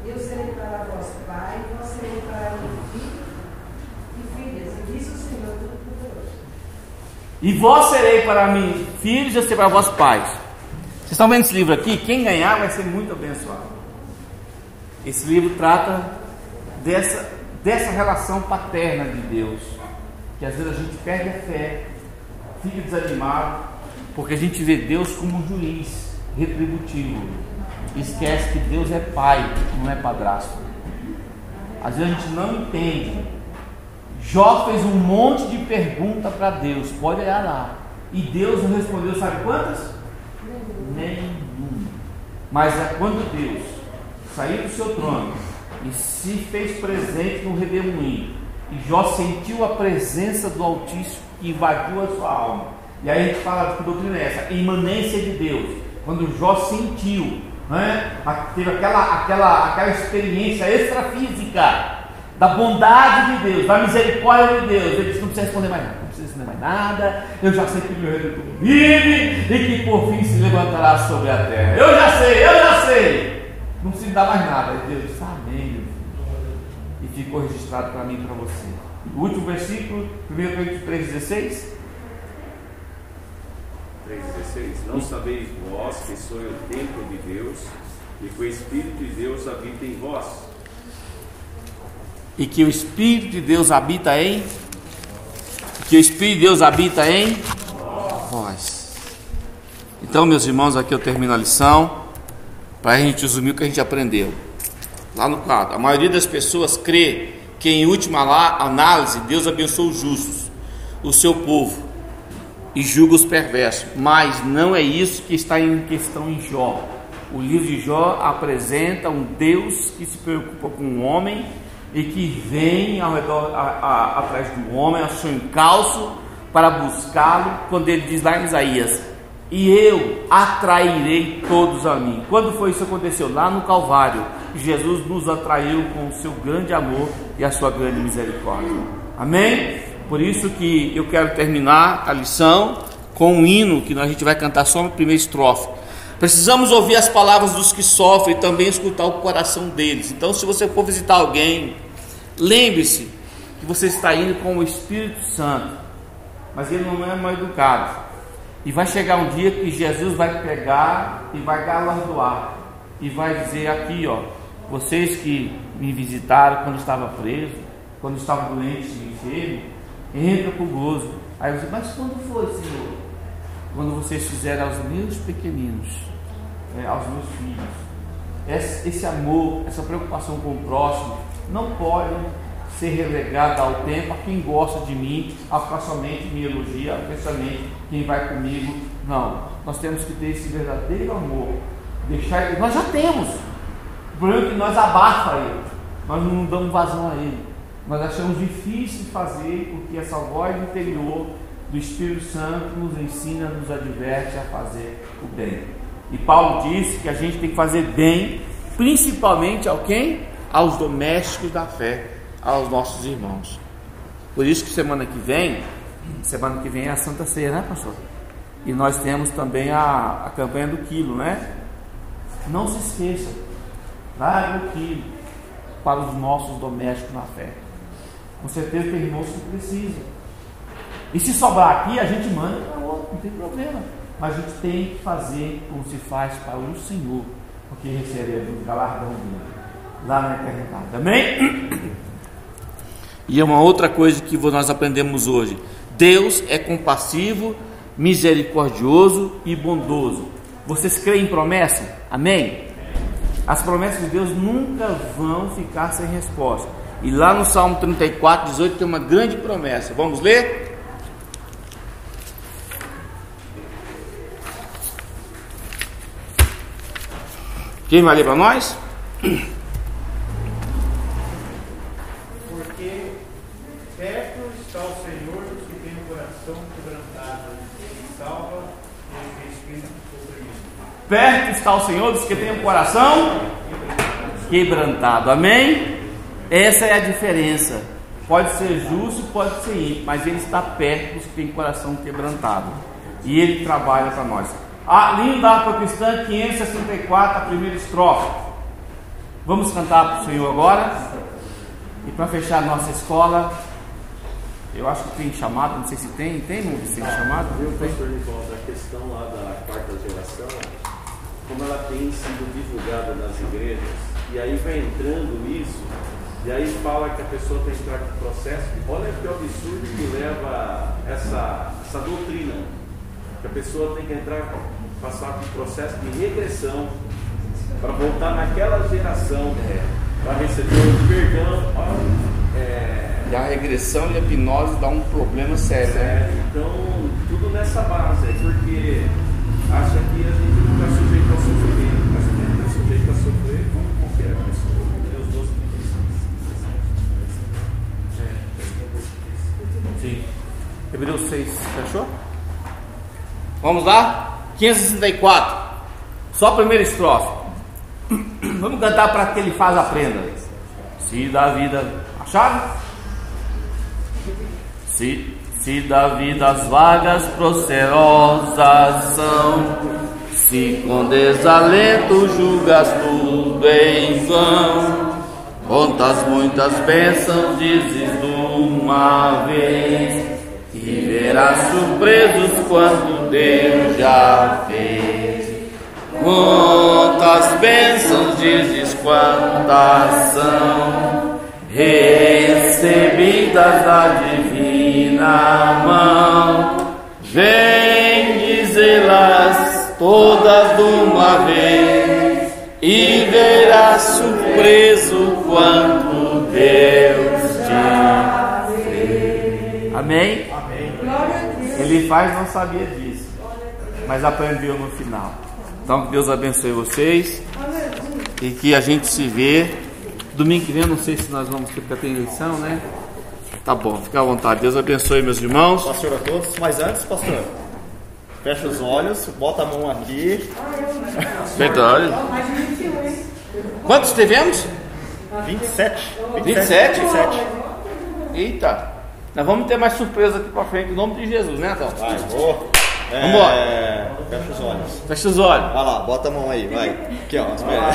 Eu serei para vós pai, vós serei para mim filho e filhas, e disse o Senhor Todo-Poderoso. E vós serei para mim filhos, eu serei para vós pais. Vocês estão vendo esse livro aqui? Quem ganhar vai ser muito abençoado. Esse livro trata dessa, dessa relação paterna de Deus. Que às vezes a gente perde a fé, fica desanimado, porque a gente vê Deus como um juiz retributivo. Esquece que Deus é pai, não é padrasto. Às vezes a gente não entende. Jó fez um monte de pergunta para Deus, pode olhar lá. E Deus não respondeu, sabe quantas? Nenhuma. Mas é quando Deus saiu do seu trono e se fez presente no redemoinho, e Jó sentiu a presença do Altíssimo que invadiu a sua alma. E aí a gente fala que doutrina é essa, imanência de Deus. Quando Jó sentiu, né, teve aquela, aquela, aquela experiência extrafísica da bondade de Deus, da misericórdia de Deus, ele disse: não precisa responder mais nada, não precisa responder mais nada, eu já sei que o meu redentor vive e que por fim se levantará sobre a terra. Eu já sei, eu já sei. Não precisa dar mais nada. Aí Deus disse: Amém. E ficou registrado para mim e para você. O último versículo, 1 Coríntios 3,16. 3,16 Não sabeis vós que sou o templo de Deus e que o Espírito de Deus habita em vós. E que o Espírito de Deus habita em. Que o Espírito de Deus habita em vós. Então, meus irmãos, aqui eu termino a lição. Para a gente resumir o que a gente aprendeu. Lá no quadro. A maioria das pessoas crê que, em última análise, Deus abençoa os justos, o seu povo, e julga os perversos. Mas não é isso que está em questão em Jó. O livro de Jó apresenta um Deus que se preocupa com o homem e que vem ao redor, a, a, atrás do homem, seu encalço, para buscá-lo, quando ele diz lá em Isaías: E eu atrairei todos a mim. Quando foi isso que aconteceu? Lá no Calvário, Jesus nos atraiu com o seu grande amor e a sua grande misericórdia. Amém? Por isso que eu quero terminar a lição com um hino que a gente vai cantar só na primeira estrofe. Precisamos ouvir as palavras dos que sofrem e também escutar o coração deles. Então, se você for visitar alguém, lembre-se que você está indo com o Espírito Santo, mas ele não é mal educado. E vai chegar um dia que Jesus vai pegar e vai galardoar e vai dizer aqui, ó, vocês que me visitaram quando estava preso, quando estava doente enfermo, entra com gozo. Aí disse, mas quando foi, Senhor? Quando vocês fizeram aos meus pequeninos, é, aos meus filhos. Esse, amor, essa preocupação com o próximo, não pode ser relegada ao tempo a quem gosta de mim, a ficar somente me elogia, a somente quem vai comigo. Não, nós temos que ter esse verdadeiro amor. Deixar, nós já temos. O problema é que nós abafa ele, nós não damos vazão a ele. Nós achamos difícil fazer porque essa voz interior do Espírito Santo nos ensina, nos adverte a fazer o bem. E Paulo disse que a gente tem que fazer bem, principalmente ao quem? Aos domésticos da fé, aos nossos irmãos. Por isso que semana que vem, semana que vem é a Santa Ceia, né, pastor? E nós temos também a, a campanha do quilo, né? Não se esqueça, traga o quilo para os nossos domésticos na fé. Com certeza tem irmãos que precisam. E se sobrar aqui, a gente manda para outro, não tem problema. Mas a gente tem que fazer como se faz para o Senhor, porque recebemos o galardão dele lá na eternidade. Amém? E é uma outra coisa que nós aprendemos hoje: Deus é compassivo, misericordioso e bondoso. Vocês creem em promessa? Amém? As promessas de Deus nunca vão ficar sem resposta. E lá no Salmo 34, 18 tem uma grande promessa. Vamos ler? Quem vai ler para nós? Porque perto está o Senhor dos que têm o coração quebrantado e salva que espírito oprimido. Perto está o Senhor dos que têm o coração quebrantado. Amém? Essa é a diferença. Pode ser justo, pode ser ímpio, mas ele está perto dos que têm coração quebrantado. E ele trabalha para nós. A linha da harpa cristã 564, a primeira estrofe. Vamos cantar para o Senhor agora. E para fechar a nossa escola, Eu acho que tem chamado, não sei se tem, tem, não tem chamado? Viu, Não tem. pastor Nicolas, a questão lá da quarta geração, como ela tem sido divulgada nas igrejas, e aí vai entrando isso, e aí fala que a pessoa tem que entrar com processo, olha que absurdo que leva essa, essa doutrina, que a pessoa tem que entrar, passar por processo de regressão, para voltar naquela geração, para receber o perdão. é, E a regressão e a hipnose dá um problema sério. né? Sério, então tudo nessa base, é porque acha que a gente não está sujeito a sofrer, mas a gente está sujeito a sofrer como qualquer pessoa. Deus gosta Sim. Hebreus 6, fechou? Vamos lá? 564. Só a primeira estrofe. Vamos cantar para que ele faz a prenda. Se da vida. Acharam? Se, se da vida as vagas procerosas são, se com desalento julgas tudo em vão, quantas muitas bênçãos dizes de uma vez, verás surpresos quanto Deus já fez. Quantas bênçãos dizes quantas são recebidas da divina mão. Vem dizê-las todas de uma vez e verás surpreso quanto Deus te fez. Amém? Ele faz, não sabia disso, mas aprendeu no final. Então que Deus abençoe vocês e que a gente se vê. Domingo que vem, eu não sei se nós vamos ter, porque tem eleição, né? Tá bom, fica à vontade. Deus abençoe meus irmãos. Pastor a todos, mas antes, pastor, fecha os olhos, bota a mão aqui. Verdade. Quantos tivemos? 27. 27? 27. Eita. Nós vamos ter mais surpresa aqui pra frente, em nome de Jesus, né, então? Vai, vou. É, Vambora. Fecha os olhos. Fecha os olhos. Vai lá, bota a mão aí, vai. Aqui, ó. Espera.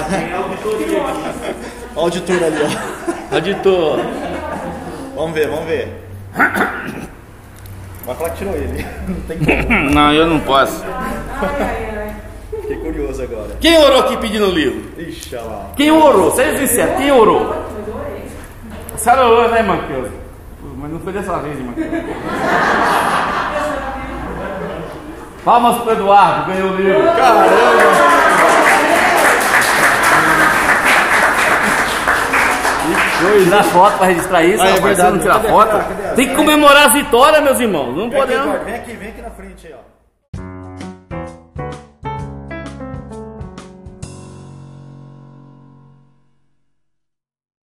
Ó, o auditor ali, ó. Auditor. Vamos ver, vamos ver. Vai falar que tirou ele. Não tem como. Não, eu não posso. Fiquei curioso agora. Quem orou aqui pedindo o livro? Ixi, lá. Quem orou? Seja sincero, quem orou? A senhora orou, né, Mas não foi dessa vez, Manqueus. Palmas pro Eduardo, ganhou o livro. Caramba! Tirar foto pra registrar isso, Ah, é verdade. não tirar foto? Tem que comemorar as vitórias, meus irmãos. Não podemos. Vem aqui, vem aqui na frente aí, ó.